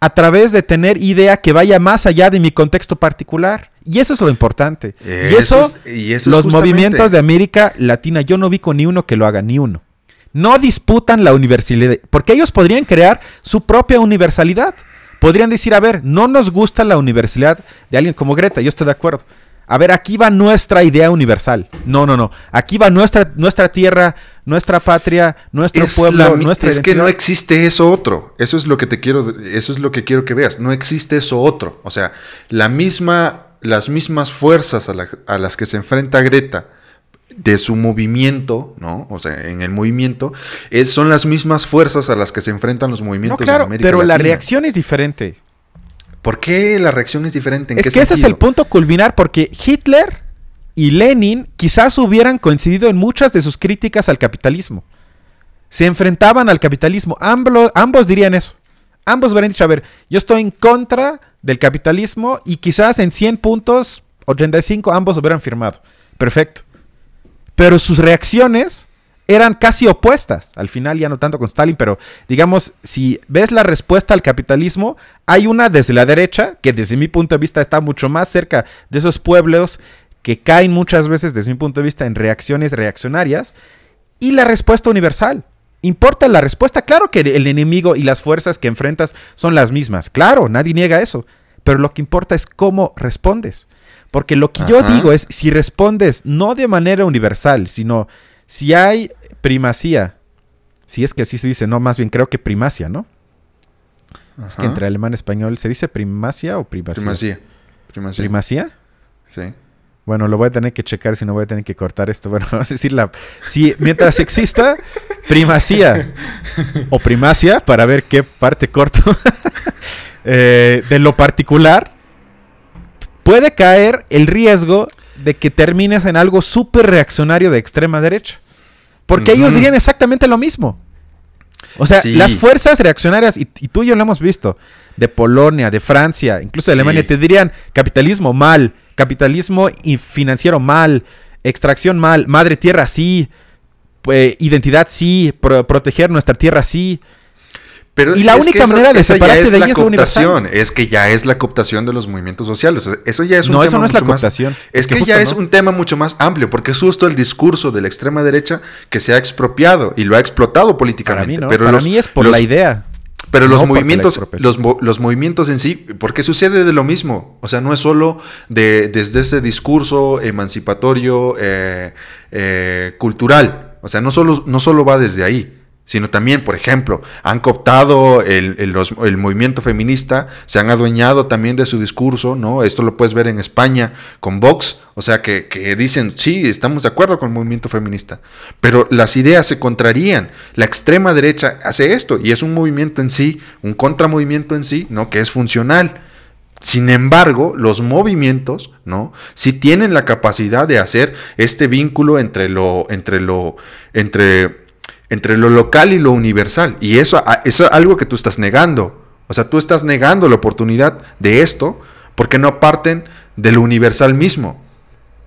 a través de tener idea que vaya más allá de mi contexto particular. Y eso es lo importante. y Eso es- y eso es los justamente- movimientos de América Latina, yo no vi con ni uno que lo haga, ni uno. No disputan la universalidad, porque ellos podrían crear su propia universalidad. Podrían decir, a ver, no nos gusta la universalidad de alguien como Greta, yo estoy de acuerdo. A ver, aquí va nuestra idea universal. No, no, no. Aquí va nuestra, nuestra tierra, nuestra patria, nuestro Es, pueblo, la nuestra es que no existe eso otro. Eso es lo que te quiero, eso es lo que quiero que veas. No existe eso otro. O sea, la misma, las mismas fuerzas a, la- a las que se enfrenta Greta de su movimiento, ¿no? O sea, en el movimiento, es, son las mismas fuerzas a las que se enfrentan los No, movimientos claro, en América pero la reacción es diferente. ¿Por qué la reacción es diferente? ¿En Es qué que ese es el punto culminar porque Hitler y Lenin quizás hubieran coincidido en muchas de sus críticas al capitalismo. Se enfrentaban al capitalismo. Amblo- ambos dirían eso. Ambos hubieran dicho, a ver, yo estoy en contra del capitalismo y quizás en 100 puntos, 85, ambos hubieran firmado. Perfecto. Pero sus reacciones eran casi opuestas. Al final ya no tanto con Stalin, pero digamos, si ves la respuesta al capitalismo, hay una desde la derecha, que desde mi punto de vista está mucho más cerca de esos pueblos que caen muchas veces desde mi punto de vista en reacciones reaccionarias, y la respuesta universal. ¿Importa la respuesta? Claro que el enemigo y las fuerzas que enfrentas son las mismas. Claro, nadie niega eso. Pero lo que importa es cómo respondes. Porque lo que yo digo es, si respondes no de manera universal, sino si hay primacía, si es que así se dice, no, más bien creo que primacia, ¿no? Es que entre alemán y español, ¿se dice primacia o primacía? Primacía. Primacía. ¿Primacía? Sí. Bueno, lo voy a tener que checar, si no voy a tener que cortar esto. Bueno, vamos a decir la... Si, mientras exista primacía o primacia, para ver qué parte corto eh, de lo particular, puede caer el riesgo de que termines en algo súper reaccionario de extrema derecha. Porque ellos dirían exactamente lo mismo. O sea, las fuerzas reaccionarias, y, tú y yo lo hemos visto, de Polonia, de Francia, incluso de Alemania, te dirían capitalismo mal, capitalismo financiero mal, extracción mal, madre tierra sí, eh, identidad sí, proteger nuestra tierra sí. Pero y la única manera de separarte es de la cooptación, es, que ya es la cooptación de los movimientos sociales. Eso ya es un no, tema eso no es mucho la cooptación. Más, es, que, ya es un tema mucho más amplio, porque es justo el discurso de la extrema derecha que se ha expropiado y lo ha explotado políticamente. Para mí, pero Para mí es por la idea. Pero los movimientos, los, los, movimientos en sí, porque sucede de lo mismo. O sea, no es solo de, desde ese discurso emancipatorio eh, eh, cultural. O sea, no solo, no solo va desde ahí sino también, por ejemplo, han cooptado el, el, movimiento feminista, se han adueñado también de su discurso, ¿no? Esto lo puedes ver en España con Vox, o sea, que, que, dicen, sí, estamos de acuerdo con el movimiento feminista, pero las ideas se contrarían. La extrema derecha hace esto y es un movimiento en sí, un contramovimiento en sí, ¿no? Que es funcional. Sin embargo, los movimientos, ¿no? Sí tienen la capacidad de hacer este vínculo entre lo, entre lo, entre entre lo local y lo universal. Y eso, es algo que tú estás negando. O sea, tú estás negando la oportunidad de esto porque no parten de lo universal mismo,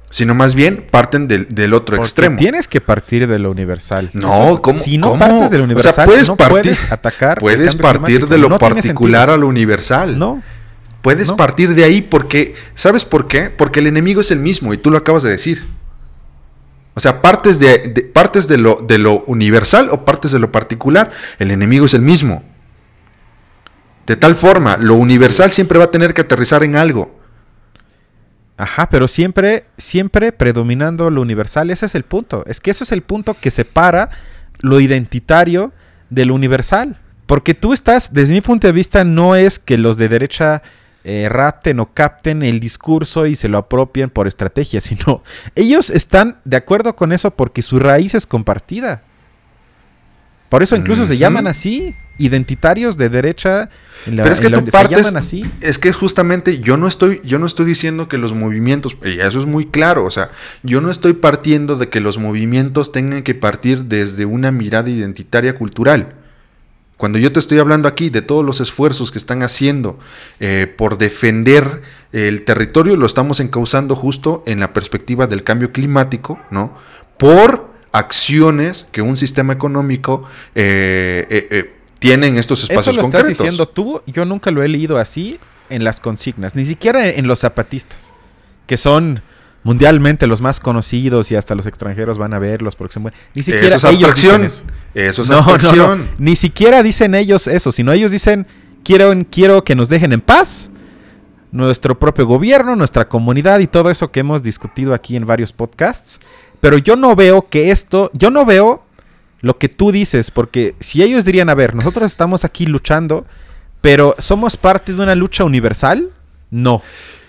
sino más bien parten del, otro extremo. Tienes que partir de lo universal. No, ¿cómo? Si no partes de lo universal, o sea, puedes no partir, puedes atacar. Puedes partir de lo particular a lo universal. No. Puedes partir de ahí porque, ¿sabes por qué? Porque el enemigo es el mismo y tú lo acabas de decir. O sea, partes de, partes de lo, de lo universal o partes de lo particular, el enemigo es el mismo. De tal forma, lo universal siempre va a tener que aterrizar en algo. Ajá, pero siempre, siempre predominando lo universal. Ese es el punto. Es que eso es el punto que separa lo identitario de lo universal. Porque tú estás, desde mi punto de vista, no es que los de derecha eh, rapten o capten el discurso y se lo apropien por estrategia, sino ellos están de acuerdo con eso porque su raíz es compartida. Por eso incluso se llaman así, identitarios de derecha. Pero es que tú partes, así. es que justamente yo no estoy, yo no estoy diciendo que los movimientos, y eso es muy claro, o sea, yo no estoy partiendo de que los movimientos tengan que partir desde una mirada identitaria cultural. Cuando yo te estoy hablando aquí de todos los esfuerzos que están haciendo eh, por defender el territorio, lo estamos encauzando justo en la perspectiva del cambio climático, ¿no? Por acciones que un sistema económico eh, eh, tiene en estos espacios Eso lo concretos. estás diciendo tú, yo nunca lo he leído así en las consignas, ni siquiera en los zapatistas, que son mundialmente los más conocidos y hasta los extranjeros van a verlos porque son buenos. Ni siquiera eso es ellos Dicen eso. eso es no, Ni siquiera dicen ellos eso, sino ellos dicen quiero, quiero que nos dejen en paz nuestro propio gobierno, nuestra comunidad y todo eso que hemos discutido aquí en varios podcasts. Pero yo no veo que esto, yo no veo lo que tú dices, porque si ellos dirían, a ver, nosotros estamos aquí luchando, pero somos parte de una lucha universal, no.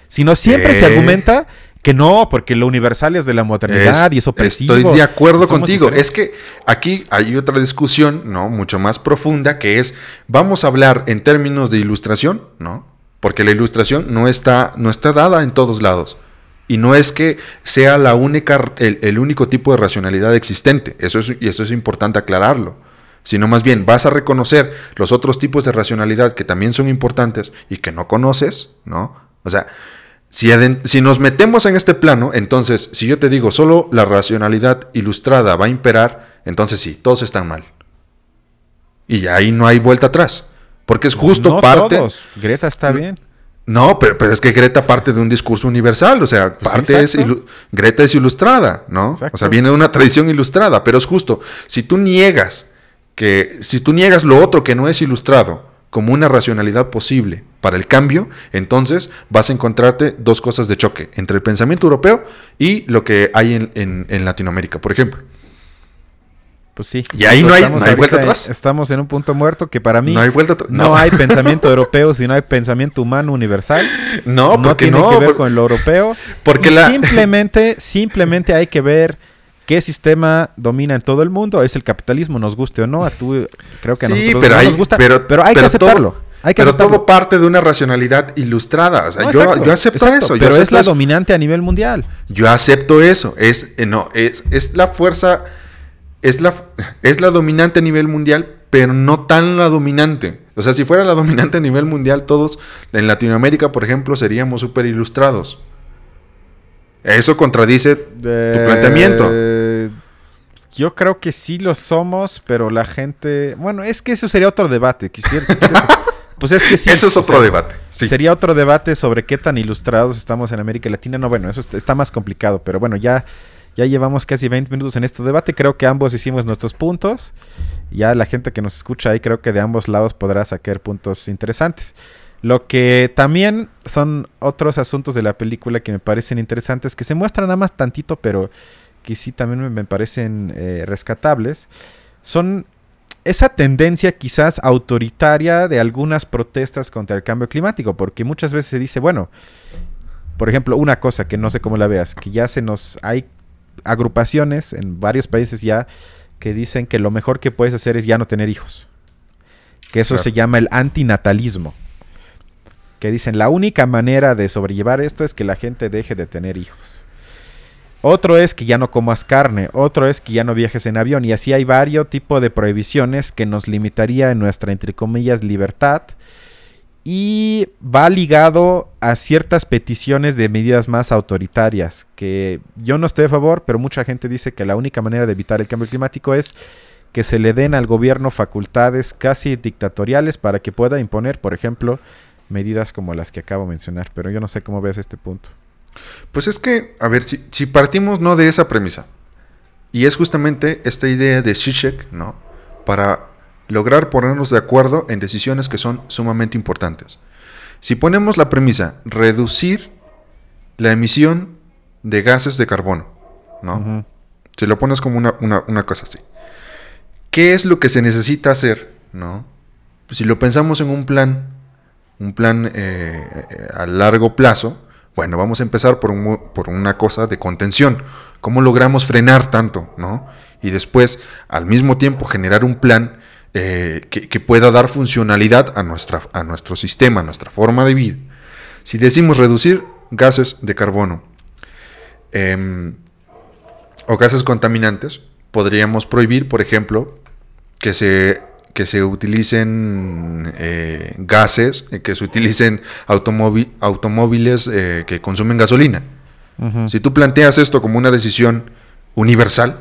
Sino siempre se argumenta que no, porque lo universal es de la modernidad y es opresivo. Estoy de acuerdo contigo. Es que aquí hay otra discusión, ¿no? Mucho más profunda, que es, vamos a hablar en términos de ilustración, ¿no? Porque la ilustración no está, no está dada en todos lados. Y no es que sea la única, el, único tipo de racionalidad existente. Eso es, y eso es importante aclararlo. sino más bien vas a reconocer los otros tipos de racionalidad que también son importantes y que no conoces, ¿no? O sea, si, si, nos metemos en este plano, entonces, si yo te digo solo la racionalidad ilustrada va a imperar, entonces sí, todos están mal. Y ahí no hay vuelta atrás. Porque es justo no parte. Todos. Greta está bien. No, pero, pero, es que Greta parte de un discurso universal, o sea, Pues parte es Greta es ilustrada, ¿no? Exacto. O sea, viene de una tradición ilustrada, pero es justo, si tú niegas que si tú niegas lo otro que no es ilustrado como una racionalidad posible para el cambio, entonces vas a encontrarte dos cosas de choque entre el pensamiento europeo y lo que hay en, en, en Latinoamérica, por ejemplo. Pues sí. Y ahí no hay, no hay vuelta atrás. Estamos en un punto muerto que para mí No hay vuelta no No. hay pensamiento europeo, sino hay pensamiento humano universal. No, no porque tiene no, que ver por- con lo europeo. porque Y la- simplemente, simplemente hay que ver qué sistema domina en todo el mundo. Es el capitalismo, nos guste o no. A tú creo que a Sí, nosotros pero no hay, nos gusta, pero, pero hay pero que aceptarlo. Todo, hay que pero aceptarlo. todo parte de una racionalidad ilustrada. O sea, No, yo, exacto, yo acepto exacto, eso. yo Pero es la eso. dominante a nivel mundial. Yo acepto eso. Es, eh, no, es, es la fuerza, es la, es la dominante a nivel mundial, pero no tan la dominante. O sea, si fuera la dominante a nivel mundial, todos en Latinoamérica, por ejemplo, seríamos súper ilustrados. Eso contradice tu planteamiento. Eh, Yo creo que sí lo somos, pero la gente... Bueno, es que eso sería otro debate. Quisiera- Pues es que sí. Eso es otro sea, debate. Sí. Sería otro debate sobre qué tan ilustrados estamos en América Latina. No, bueno, eso está, más complicado, pero bueno, ya, ya llevamos casi 20 minutos en este debate. Creo que ambos hicimos nuestros puntos. Ya la gente que nos escucha ahí creo que de ambos lados podrá sacar puntos interesantes. Lo que también son otros asuntos de la película que me parecen interesantes, que se muestran nada más tantito, pero que sí también me, me parecen eh, rescatables, son esa tendencia quizás autoritaria de algunas protestas contra el cambio climático, porque muchas veces se dice, bueno, por ejemplo, una cosa que no sé cómo la veas, que ya se nos hay agrupaciones en varios países ya que dicen que lo mejor que puedes hacer es ya no tener hijos. Que eso Claro. se llama el antinatalismo. Que dicen la única manera de sobrellevar esto es que la gente deje de tener hijos. Otro es que ya no comas carne, otro es que ya no viajes en avión y así hay varios tipos de prohibiciones que nos limitaría en nuestra, entre comillas, libertad y va ligado a ciertas peticiones de medidas más autoritarias, que yo no estoy a favor, pero mucha gente dice que la única manera de evitar el cambio climático es que se le den al gobierno facultades casi dictatoriales para que pueda imponer, por ejemplo, medidas como las que acabo de mencionar, pero yo no sé cómo ves este punto. Pues es que, a ver, si, si partimos no de esa premisa, y es justamente esta idea de Zizek, ¿no? Para lograr ponernos de acuerdo en decisiones que son sumamente importantes. Si ponemos la premisa, reducir la emisión de gases de carbono, ¿no? Si lo pones como una, una- una cosa así. ¿Qué es lo que se necesita hacer, ¿no? Si lo pensamos en un plan, un plan eh, eh, a largo plazo, bueno, vamos a empezar por, por una cosa de contención. ¿Cómo logramos frenar tanto, no? Y después, al mismo tiempo, generar un plan eh, que, que pueda dar funcionalidad a, nuestra, a nuestro sistema, a nuestra forma de vida. Si decimos reducir gases de carbono em, o gases contaminantes, podríamos prohibir, por ejemplo, que se, que se utilicen eh, gases, eh, que se utilicen automóvil- automóviles eh, que consumen gasolina. Si tú planteas esto como una decisión universal,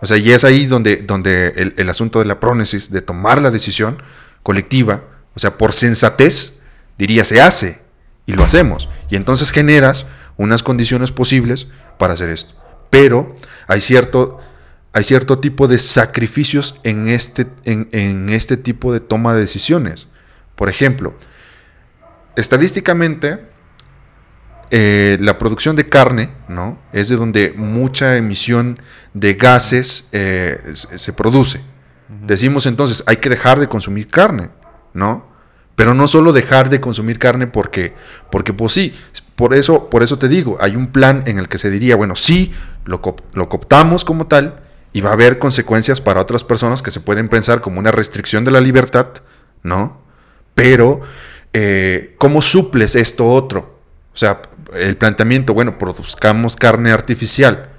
o sea, y es ahí donde, donde el, el asunto de la prónesis, de tomar la decisión colectiva, o sea, por sensatez, diría se hace y lo hacemos. Y entonces generas unas condiciones posibles para hacer esto. Pero hay cierto, hay cierto tipo de sacrificios en este, en, en este tipo de toma de decisiones. Por ejemplo, estadísticamente, eh, la producción de carne, ¿no? Es de donde mucha emisión de gases eh, se produce. Decimos entonces, hay que dejar de consumir carne, ¿no? Pero no solo dejar de consumir carne porque, porque pues sí, por eso, por eso te digo, hay un plan en el que se diría, bueno, sí, lo, lo cooptamos como tal y va a haber consecuencias para otras personas que se pueden pensar como una restricción de la libertad, ¿no? Pero, eh, ¿cómo suples esto otro? O sea, el planteamiento, bueno, produzcamos carne artificial,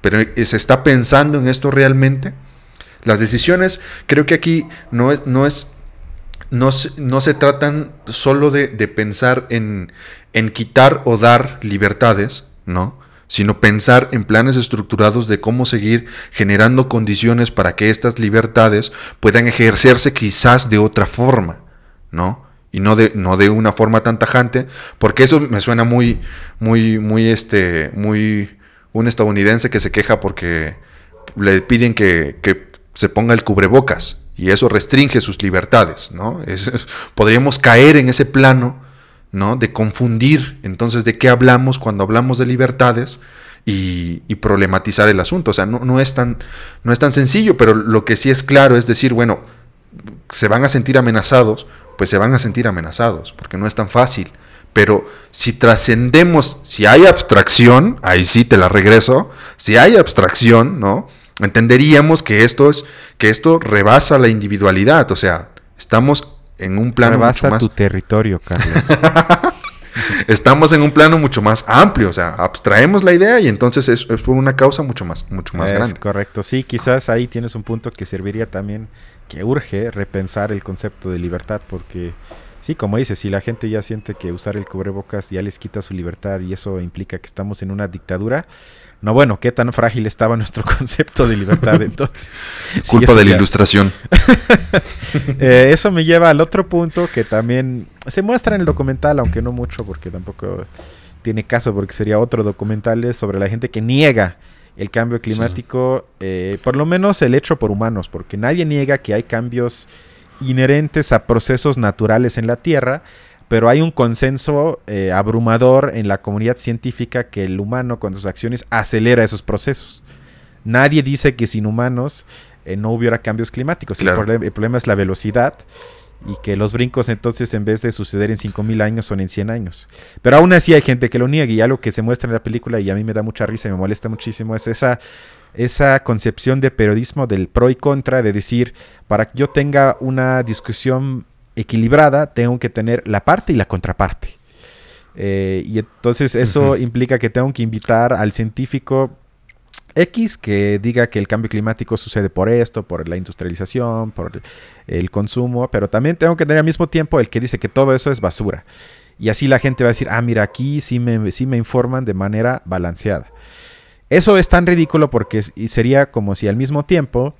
pero ¿se está pensando en esto realmente? Las decisiones, creo que aquí no es, no es no no se tratan solo de, de pensar en, en, quitar o dar libertades, ¿no? Sino pensar en planes estructurados de cómo seguir generando condiciones para que estas libertades puedan ejercerse quizás de otra forma, ¿no? Y no de, no de una forma tan tajante, porque eso me suena muy, muy, muy, este, muy, un estadounidense que se queja porque le piden que, que se ponga el cubrebocas, y eso restringe sus libertades, ¿no? podríamos caer en ese plano, ¿no? De confundir, entonces, de qué hablamos cuando hablamos de libertades y, problematizar el asunto. O sea, no, no, es tan, no es tan sencillo, pero lo que sí es claro es decir, bueno, se van a sentir amenazados, pues se van a sentir amenazados, porque no es tan fácil. Pero si trascendemos, si hay abstracción, ahí sí te la regreso, si hay abstracción, ¿no? entenderíamos que esto es que esto rebasa la individualidad, o sea, estamos en un plano rebasa mucho más tu territorio, Carlos. estamos en un plano mucho más amplio, o sea, abstraemos la idea y entonces es, por una causa mucho más mucho más es grande. Correcto, sí, quizás ahí tienes un punto que serviría también que urge repensar el concepto de libertad porque Sí, como dices, si la gente ya siente que usar el cubrebocas ya les quita su libertad y eso implica que estamos en una dictadura, no, bueno, qué tan frágil estaba nuestro concepto de libertad entonces. Culpa de la ilustración. Eh, eso me lleva al otro punto que también se muestra en el documental, aunque no mucho, porque tampoco tiene caso, porque sería otro documental sobre la gente que niega el cambio climático, eh, por lo menos el hecho por humanos, porque nadie niega que hay cambios inherentes a procesos naturales en la Tierra, pero hay un consenso eh, abrumador en la comunidad científica que el humano con sus acciones acelera esos procesos. Nadie dice que sin humanos eh, no hubiera cambios climáticos. El, problema, es la velocidad y que los brincos entonces en vez de suceder en 5.000 años son en 100 años. Pero aún así hay gente que lo niega y algo que se muestra en la película y a mí me da mucha risa y me molesta muchísimo es esa esa concepción de periodismo del pro y contra, de decir, para que yo tenga una discusión equilibrada, tengo que tener la parte y la contraparte. Eh, y entonces eso implica que tengo que invitar al científico X que diga que el cambio climático sucede por esto, por la industrialización, por el consumo, pero también tengo que tener al mismo tiempo el que dice que todo eso es basura. Y así la gente va a decir, ah, mira, aquí sí me, sí me informan de manera balanceada. Eso es tan ridículo porque sería como si al mismo tiempo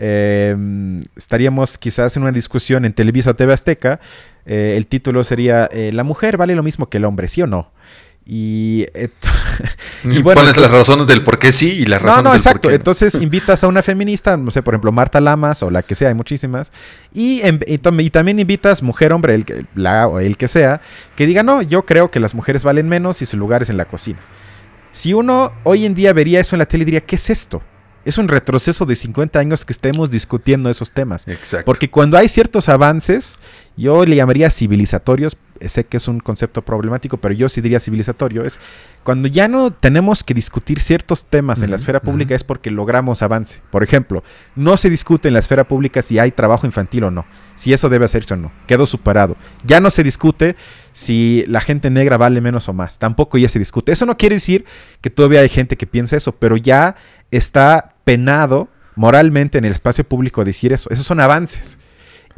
Em, estaríamos quizás en una discusión en Televisa o TV Azteca. Eh, el título sería eh, ¿La mujer vale lo mismo que el hombre, sí o no? Y, y bueno, pones las razones del por qué sí y las razones no, no, exacto. Entonces invitas a una feminista, no sé, por ejemplo, Marta Lamas o la que sea, hay muchísimas. Y, y, también invitas mujer, hombre, el, la, o el que sea, que diga, no, yo creo que las mujeres valen menos y su lugar es en la cocina. Si uno hoy en día vería eso en la tele, diría, ¿qué es esto? Es un retroceso de 50 años que estemos discutiendo esos temas. Exacto. Porque cuando hay ciertos avances, yo le llamaría civilizatorios, sé que es un concepto problemático, pero yo sí diría civilizatorio, es cuando ya no tenemos que discutir ciertos temas en la esfera pública es porque logramos avance. Por ejemplo, no se discute en la esfera pública si hay trabajo infantil o no, si eso debe hacerse o no, quedó superado. Ya no se discute si la gente negra vale menos o más, tampoco ya se discute. Eso no quiere decir que todavía hay gente que piensa eso, pero ya está penado moralmente en el espacio público decir eso. Esos son avances.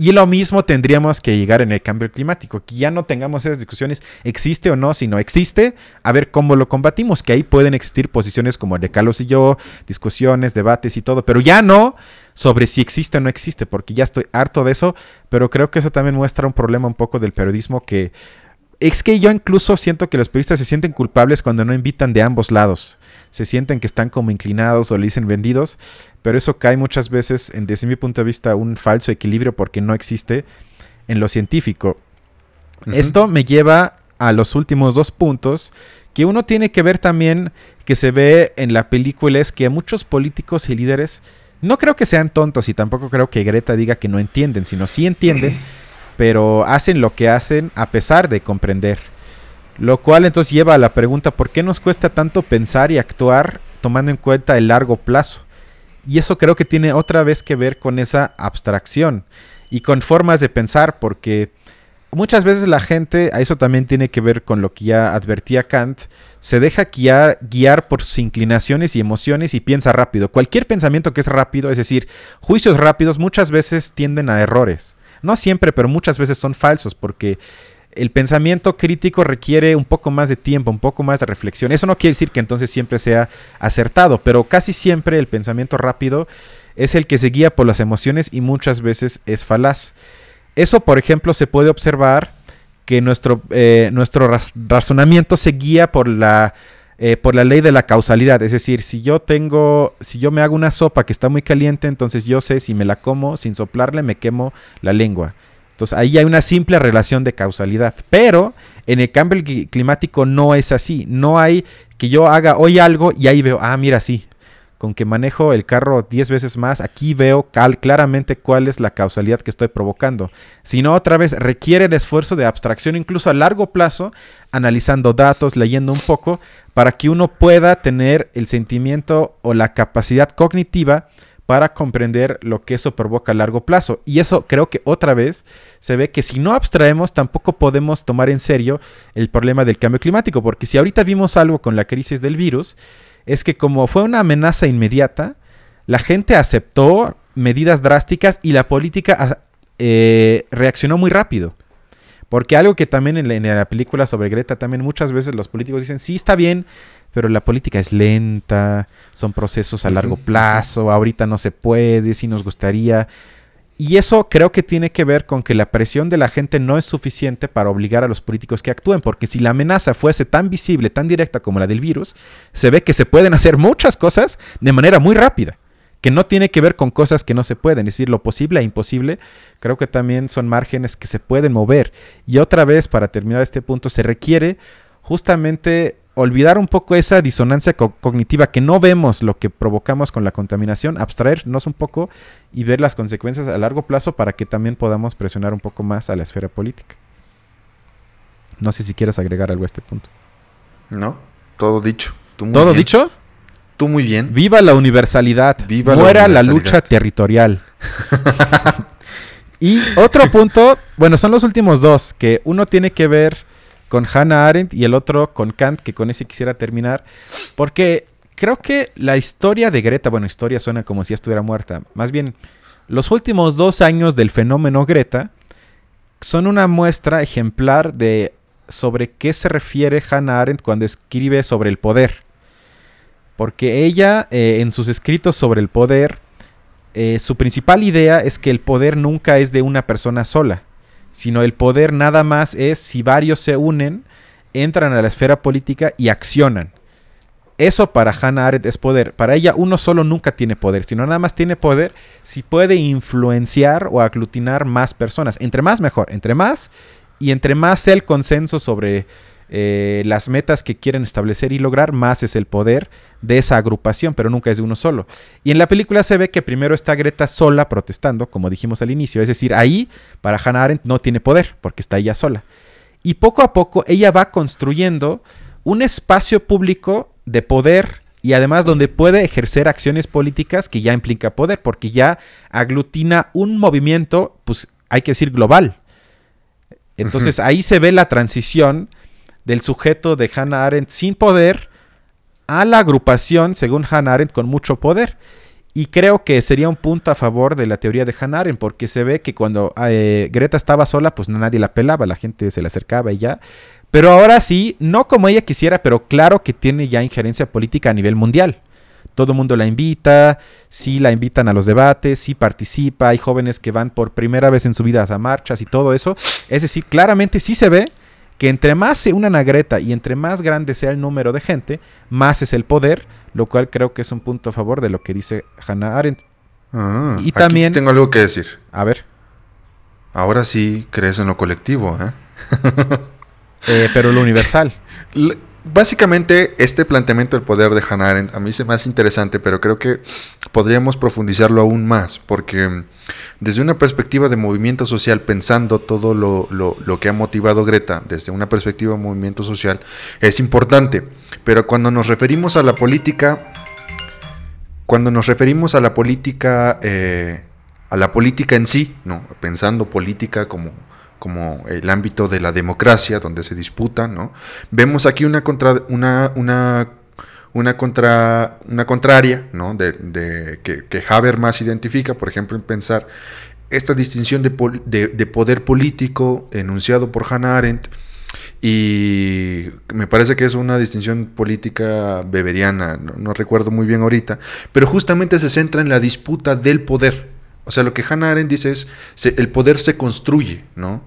Y lo mismo tendríamos que llegar en el cambio climático, que ya no tengamos esas discusiones, existe o no, si no existe, a ver cómo lo combatimos, que ahí pueden existir posiciones como el de Carlos y yo, discusiones, debates y todo, pero ya no sobre si existe o no existe, porque ya estoy harto de eso, pero creo que eso también muestra un problema un poco del periodismo que es que yo incluso siento que los periodistas se sienten culpables cuando no invitan de ambos lados. Se sienten que están como inclinados o le dicen vendidos, pero eso cae muchas veces, en, desde mi punto de vista, un falso equilibrio porque no existe en lo científico. Esto me lleva a los últimos dos puntos que uno tiene que ver también que se ve en la película es que muchos políticos y líderes no creo que sean tontos y tampoco creo que Greta diga que no entienden, sino sí entienden pero hacen lo que hacen a pesar de comprender. Lo cual entonces lleva a la pregunta, ¿por qué nos cuesta tanto pensar y actuar tomando en cuenta el largo plazo? Y eso creo que tiene otra vez que ver con esa abstracción y con formas de pensar, porque muchas veces la gente, a eso también tiene que ver con lo que ya advertía Kant, se deja guiar, guiar por sus inclinaciones y emociones y piensa rápido. Cualquier pensamiento que es rápido, es decir, juicios rápidos, muchas veces tienden a errores. No siempre, pero muchas veces son falsos porque el pensamiento crítico requiere un poco más de tiempo, un poco más de reflexión. Eso no quiere decir que entonces siempre sea acertado, pero casi siempre el pensamiento rápido es el que se guía por las emociones y muchas veces es falaz. Eso, por ejemplo, se puede observar que nuestro, eh, nuestro razonamiento se guía por la, eh, por la ley de la causalidad. Es decir, si yo tengo, si yo me hago una sopa que está muy caliente, entonces yo sé si me la como sin soplarle me quemo la lengua. Entonces ahí hay una simple relación de causalidad. Pero en el cambio climático no es así. No hay que yo haga hoy algo y ahí veo, ah, mira, sí. Con que manejo el carro 10 veces más, aquí veo claramente cuál es la causalidad que estoy provocando. Sino otra vez requiere el esfuerzo de abstracción, incluso a largo plazo, analizando datos, leyendo un poco, para que uno pueda tener el sentimiento o la capacidad cognitiva para comprender lo que eso provoca a largo plazo. Y eso creo que otra vez se ve que si no abstraemos tampoco podemos tomar en serio el problema del cambio climático, porque si ahorita vimos algo con la crisis del virus, es que como fue una amenaza inmediata, la gente aceptó medidas drásticas y la política ah, eh, reaccionó muy rápido. Porque algo que también en la, en la, película sobre Greta, también muchas veces los políticos dicen, sí, está bien, pero la política es lenta, son procesos a largo plazo, ahorita no se puede, si nos gustaría. Y eso creo que tiene que ver con que la presión de la gente no es suficiente para obligar a los políticos que actúen, porque si la amenaza fuese tan visible, tan directa como la del virus, se ve que se pueden hacer muchas cosas de manera muy rápida, que no tiene que ver con cosas que no se pueden, es decir, lo posible e imposible, creo que también son márgenes que se pueden mover. Y otra vez, para terminar este punto, se requiere justamente olvidar un poco esa disonancia cognitiva que no vemos lo que provocamos con la contaminación, abstraernos un poco y ver las consecuencias a largo plazo para que también podamos presionar un poco más a la esfera política. No sé si quieres agregar algo a este punto. No, todo dicho. ¿Todo dicho? Tú muy bien. Viva la universalidad. Viva Muera la, la lucha territorial. y otro punto, bueno, son los últimos dos, que uno tiene que ver con Hannah Arendt y el otro con Kant, que con ese quisiera terminar, porque creo que la historia de Greta, bueno, historia suena como si estuviera muerta, más bien, los últimos dos años del fenómeno Greta son una muestra ejemplar de sobre qué se refiere Hannah Arendt cuando escribe sobre el poder. Porque ella, eh, en sus escritos sobre el poder, eh, su principal idea es que el poder nunca es de una persona sola sino el poder nada más es si varios se unen, entran a la esfera política y accionan. Eso para Hannah Arendt es poder. Para ella uno solo nunca tiene poder, sino nada más tiene poder si puede influenciar o aglutinar más personas. Entre más mejor, entre más y entre más sea el consenso sobre eh, las metas que quieren establecer y lograr, más es el poder de esa agrupación, pero nunca es de uno solo. Y en la película se ve que primero está Greta sola protestando, como dijimos al inicio, es decir, ahí para Hannah Arendt no tiene poder, porque está ella sola. Y poco a poco ella va construyendo un espacio público de poder y además donde puede ejercer acciones políticas que ya implica poder, porque ya aglutina un movimiento, pues hay que decir global. Entonces ahí se ve la transición del sujeto de Hannah Arendt sin poder a la agrupación, según Hannah Arendt, con mucho poder. Y creo que sería un punto a favor de la teoría de Hannah Arendt, porque se ve que cuando eh, Greta estaba sola, pues nadie la pelaba, la gente se le acercaba y ya. Pero ahora sí, no como ella quisiera, pero claro que tiene ya injerencia política a nivel mundial. Todo el mundo la invita, sí la invitan a los debates, sí participa, hay jóvenes que van por primera vez en su vida a marchas y todo eso. Es decir, claramente sí se ve que entre más se unan a Greta y entre más grande sea el número de gente, más es el poder, lo cual creo que es un punto a favor de lo que dice Hannah Arendt. Ah, y también tengo algo que decir. A ver. Ahora sí crees en lo colectivo, ¿eh? eh pero lo universal. Básicamente, este planteamiento del poder de Hannah Arendt a mí se me hace interesante, pero creo que podríamos profundizarlo aún más, porque desde una perspectiva de movimiento social, pensando todo lo, lo, que ha motivado Greta, desde una perspectiva de movimiento social, es importante. Pero cuando nos referimos a la política, cuando nos referimos a la política, eh, a la política en sí, no, pensando política como como el ámbito de la democracia, donde se disputa, ¿no? Vemos aquí una, contra, una, una, una, contra, una contraria, ¿no? De, que, que, Habermas identifica, por ejemplo, en pensar esta distinción de, de poder político enunciado por Hannah Arendt, y me parece que es una distinción política beberiana, no, recuerdo muy bien ahorita, pero justamente se centra en la disputa del poder. O sea, lo que Hannah Arendt dice es, el poder se construye, ¿no?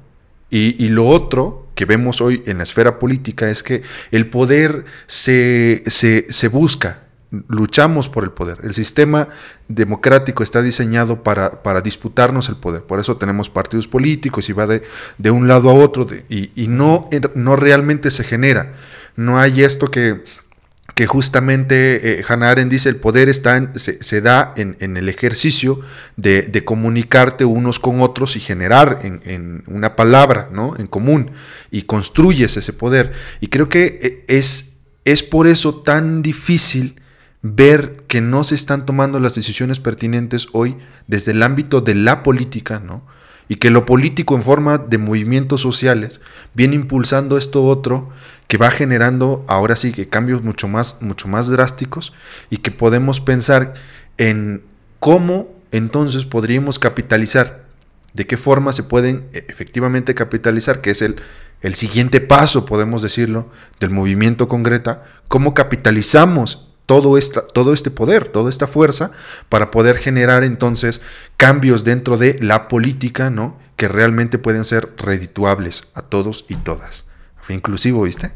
Y, lo otro que vemos hoy en la esfera política es que el poder se, se, se busca, luchamos por el poder. El sistema democrático está diseñado para, para, disputarnos el poder. Por eso tenemos partidos políticos y va de, de un lado a otro y, y, no, no realmente se genera. No hay esto que, que justamente eh, Hannah Arendt dice, el poder está se, da en, en, el ejercicio de, de, comunicarte unos con otros y generar en, en, una palabra ¿no? en común y construyes ese poder. Y creo que eh, es, es por eso tan difícil ver que no se están tomando las decisiones pertinentes hoy desde el ámbito de la política, ¿no? Y que lo político en forma de movimientos sociales viene impulsando esto otro que va generando ahora sí que cambios mucho más, mucho más drásticos y que podemos pensar en cómo entonces podríamos capitalizar, de qué forma se pueden e, efectivamente capitalizar, que es el, el siguiente paso, podemos decirlo, del movimiento con Greta, cómo capitalizamos todo, esta, todo este poder, toda esta fuerza, para poder generar entonces cambios dentro de la política, ¿no? Que realmente pueden ser redituables a todos y todas. Fue inclusivo, ¿viste?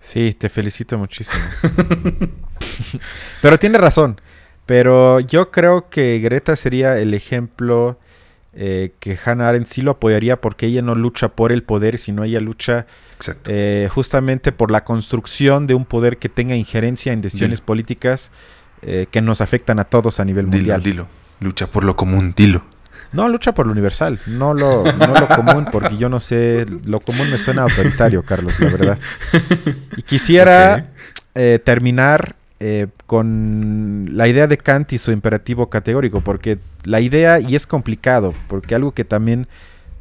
Sí, te felicito muchísimo. Pero tiene razón. Pero yo creo que Greta sería el ejemplo eh, que Hannah Arendt sí lo apoyaría porque ella no lucha por el poder, sino ella lucha eh, justamente por la construcción de un poder que tenga injerencia en decisiones políticas eh, que nos afectan a todos a nivel mundial. Dilo, lucha por lo común, dilo. No, lucha por lo universal, no lo, no lo común, porque yo no sé, lo común me suena autoritario, Carlos, la verdad. Y quisiera terminar eh, con la idea de Kant y su imperativo categórico, porque la idea, y es complicado, porque algo que también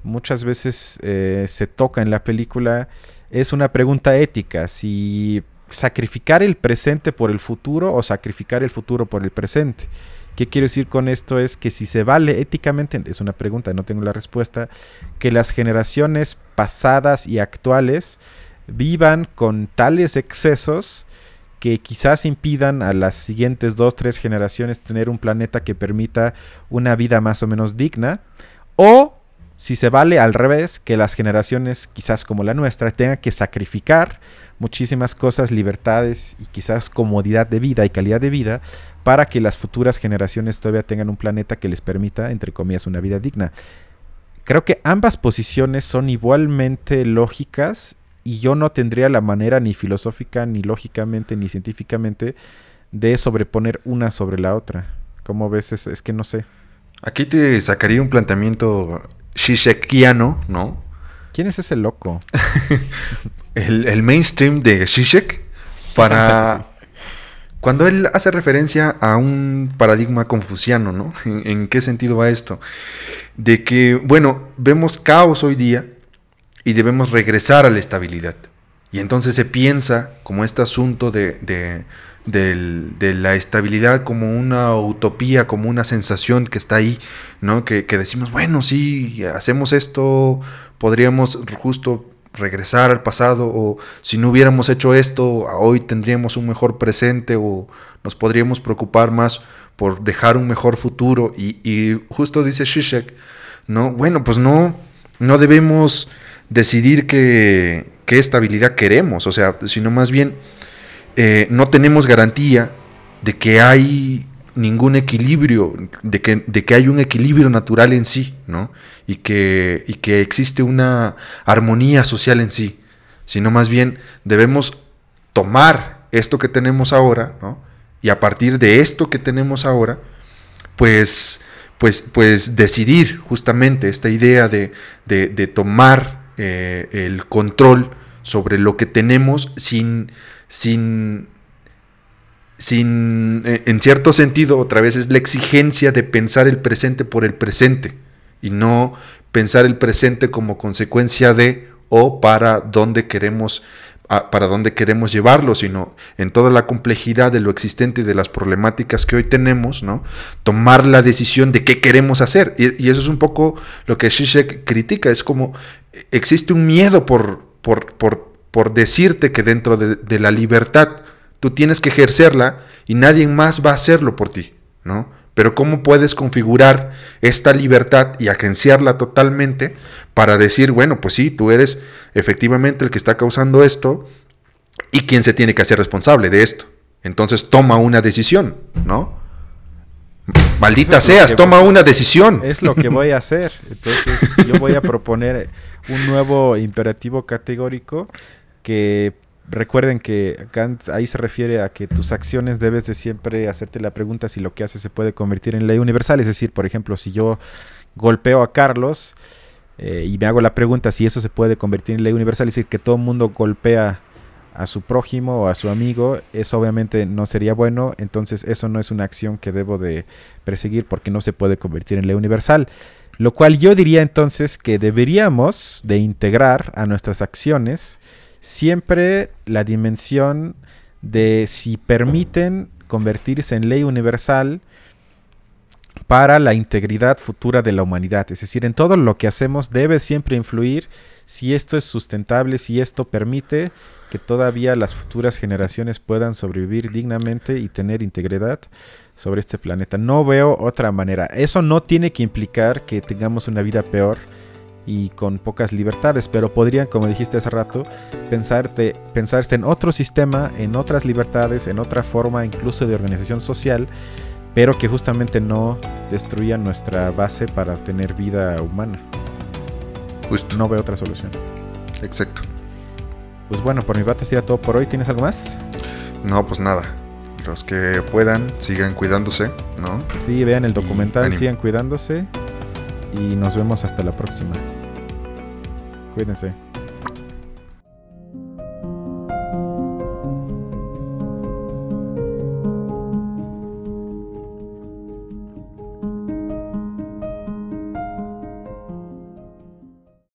muchas veces eh, se toca en la película es una pregunta ética, si sacrificar el presente por el futuro o sacrificar el futuro por el presente. ¿Qué quiero decir con esto? Es que si se vale éticamente, es una pregunta, no tengo la respuesta, que las generaciones pasadas y actuales vivan con tales excesos que quizás impidan a las siguientes dos, tres generaciones tener un planeta que permita una vida más o menos digna, o si se vale al revés, que las generaciones quizás como la nuestra tengan que sacrificar muchísimas cosas, libertades y quizás comodidad de vida y calidad de vida para que las futuras generaciones todavía tengan un planeta que les permita, entre comillas, una vida digna. Creo que ambas posiciones son igualmente lógicas y yo no tendría la manera ni filosófica, ni lógicamente, ni científicamente de sobreponer una sobre la otra. ¿Cómo ves? Es, que no sé. Aquí te sacaría un planteamiento shishekiano, ¿no? ¿Quién es ese loco? el, mainstream de Shishek para... Cuando él hace referencia a un paradigma confuciano, ¿no? ¿En qué sentido va esto? De que, bueno, vemos caos hoy día, y debemos regresar a la estabilidad. Y entonces se piensa como este asunto de, de, la estabilidad como una utopía, como una sensación que está ahí, ¿no? Que, decimos, bueno, si hacemos esto, podríamos justo regresar al pasado, o si no hubiéramos hecho esto, hoy tendríamos un mejor presente, o nos podríamos preocupar más por dejar un mejor futuro. Y, y justo dice Shishak, ¿no? Bueno, pues no, no debemos decidir qué, estabilidad queremos, o sea, sino más bien eh, no tenemos garantía de que hay ningún equilibrio, de que, de que hay un equilibrio natural en sí, ¿no? Y que, y que existe una armonía social en sí, sino más bien debemos tomar esto que tenemos ahora, ¿no? Y a partir de esto que tenemos ahora, pues, pues, pues decidir justamente esta idea de, de, de tomar eh, el control sobre lo que tenemos sin, sin, sin, eh, en cierto sentido, otra vez es la exigencia de pensar el presente por el presente y no pensar el presente como consecuencia de o para dónde queremos para dónde queremos llevarlo, sino en toda la complejidad de lo existente y de las problemáticas que hoy tenemos, ¿no? Tomar la decisión de qué queremos hacer. Y, eso es un poco lo que Zizek critica, es como existe un miedo por, por, por, por decirte que dentro de, de, la libertad tú tienes que ejercerla y nadie más va a hacerlo por ti, ¿no? Pero ¿cómo puedes configurar esta libertad y agenciarla totalmente para decir, bueno, pues sí, tú eres efectivamente el que está causando esto y quién se tiene que hacer responsable de esto? Entonces toma una decisión, ¿no? Maldita seas, toma una decisión. Es lo que voy a hacer. Entonces yo voy a proponer un nuevo imperativo categórico que Recuerden que Kant ahí se refiere a que tus acciones debes de siempre hacerte la pregunta si lo que haces se puede convertir en ley universal. Es decir, por ejemplo, si yo golpeo a Carlos eh, y me hago la pregunta si eso se puede convertir en ley universal, es decir, que todo el mundo golpea a su prójimo o a su amigo, eso obviamente no sería bueno, entonces eso no es una acción que debo de perseguir porque no se puede convertir en ley universal. Lo cual yo diría entonces que deberíamos de integrar a nuestras acciones siempre la dimensión de si permiten convertirse en ley universal para la integridad futura de la humanidad. Es decir, en todo lo que hacemos debe siempre influir si esto es sustentable, si esto permite que todavía las futuras generaciones puedan sobrevivir dignamente y tener integridad sobre este planeta. No veo otra manera. Eso no tiene que implicar que tengamos una vida peor y con pocas libertades, pero podrían, como dijiste hace rato, pensarte, pensarse en otro sistema, en otras libertades, en otra forma incluso de organización social, pero que justamente no destruyan nuestra base para tener vida humana. Justo. No veo otra solución. Exacto. Pues bueno, por mi parte sería todo por hoy. ¿Tienes algo más? No, pues nada. Los que puedan, sigan cuidándose, ¿no? Sí, vean el documental, sigan cuidándose. Y nos vemos hasta la próxima. Cuídense.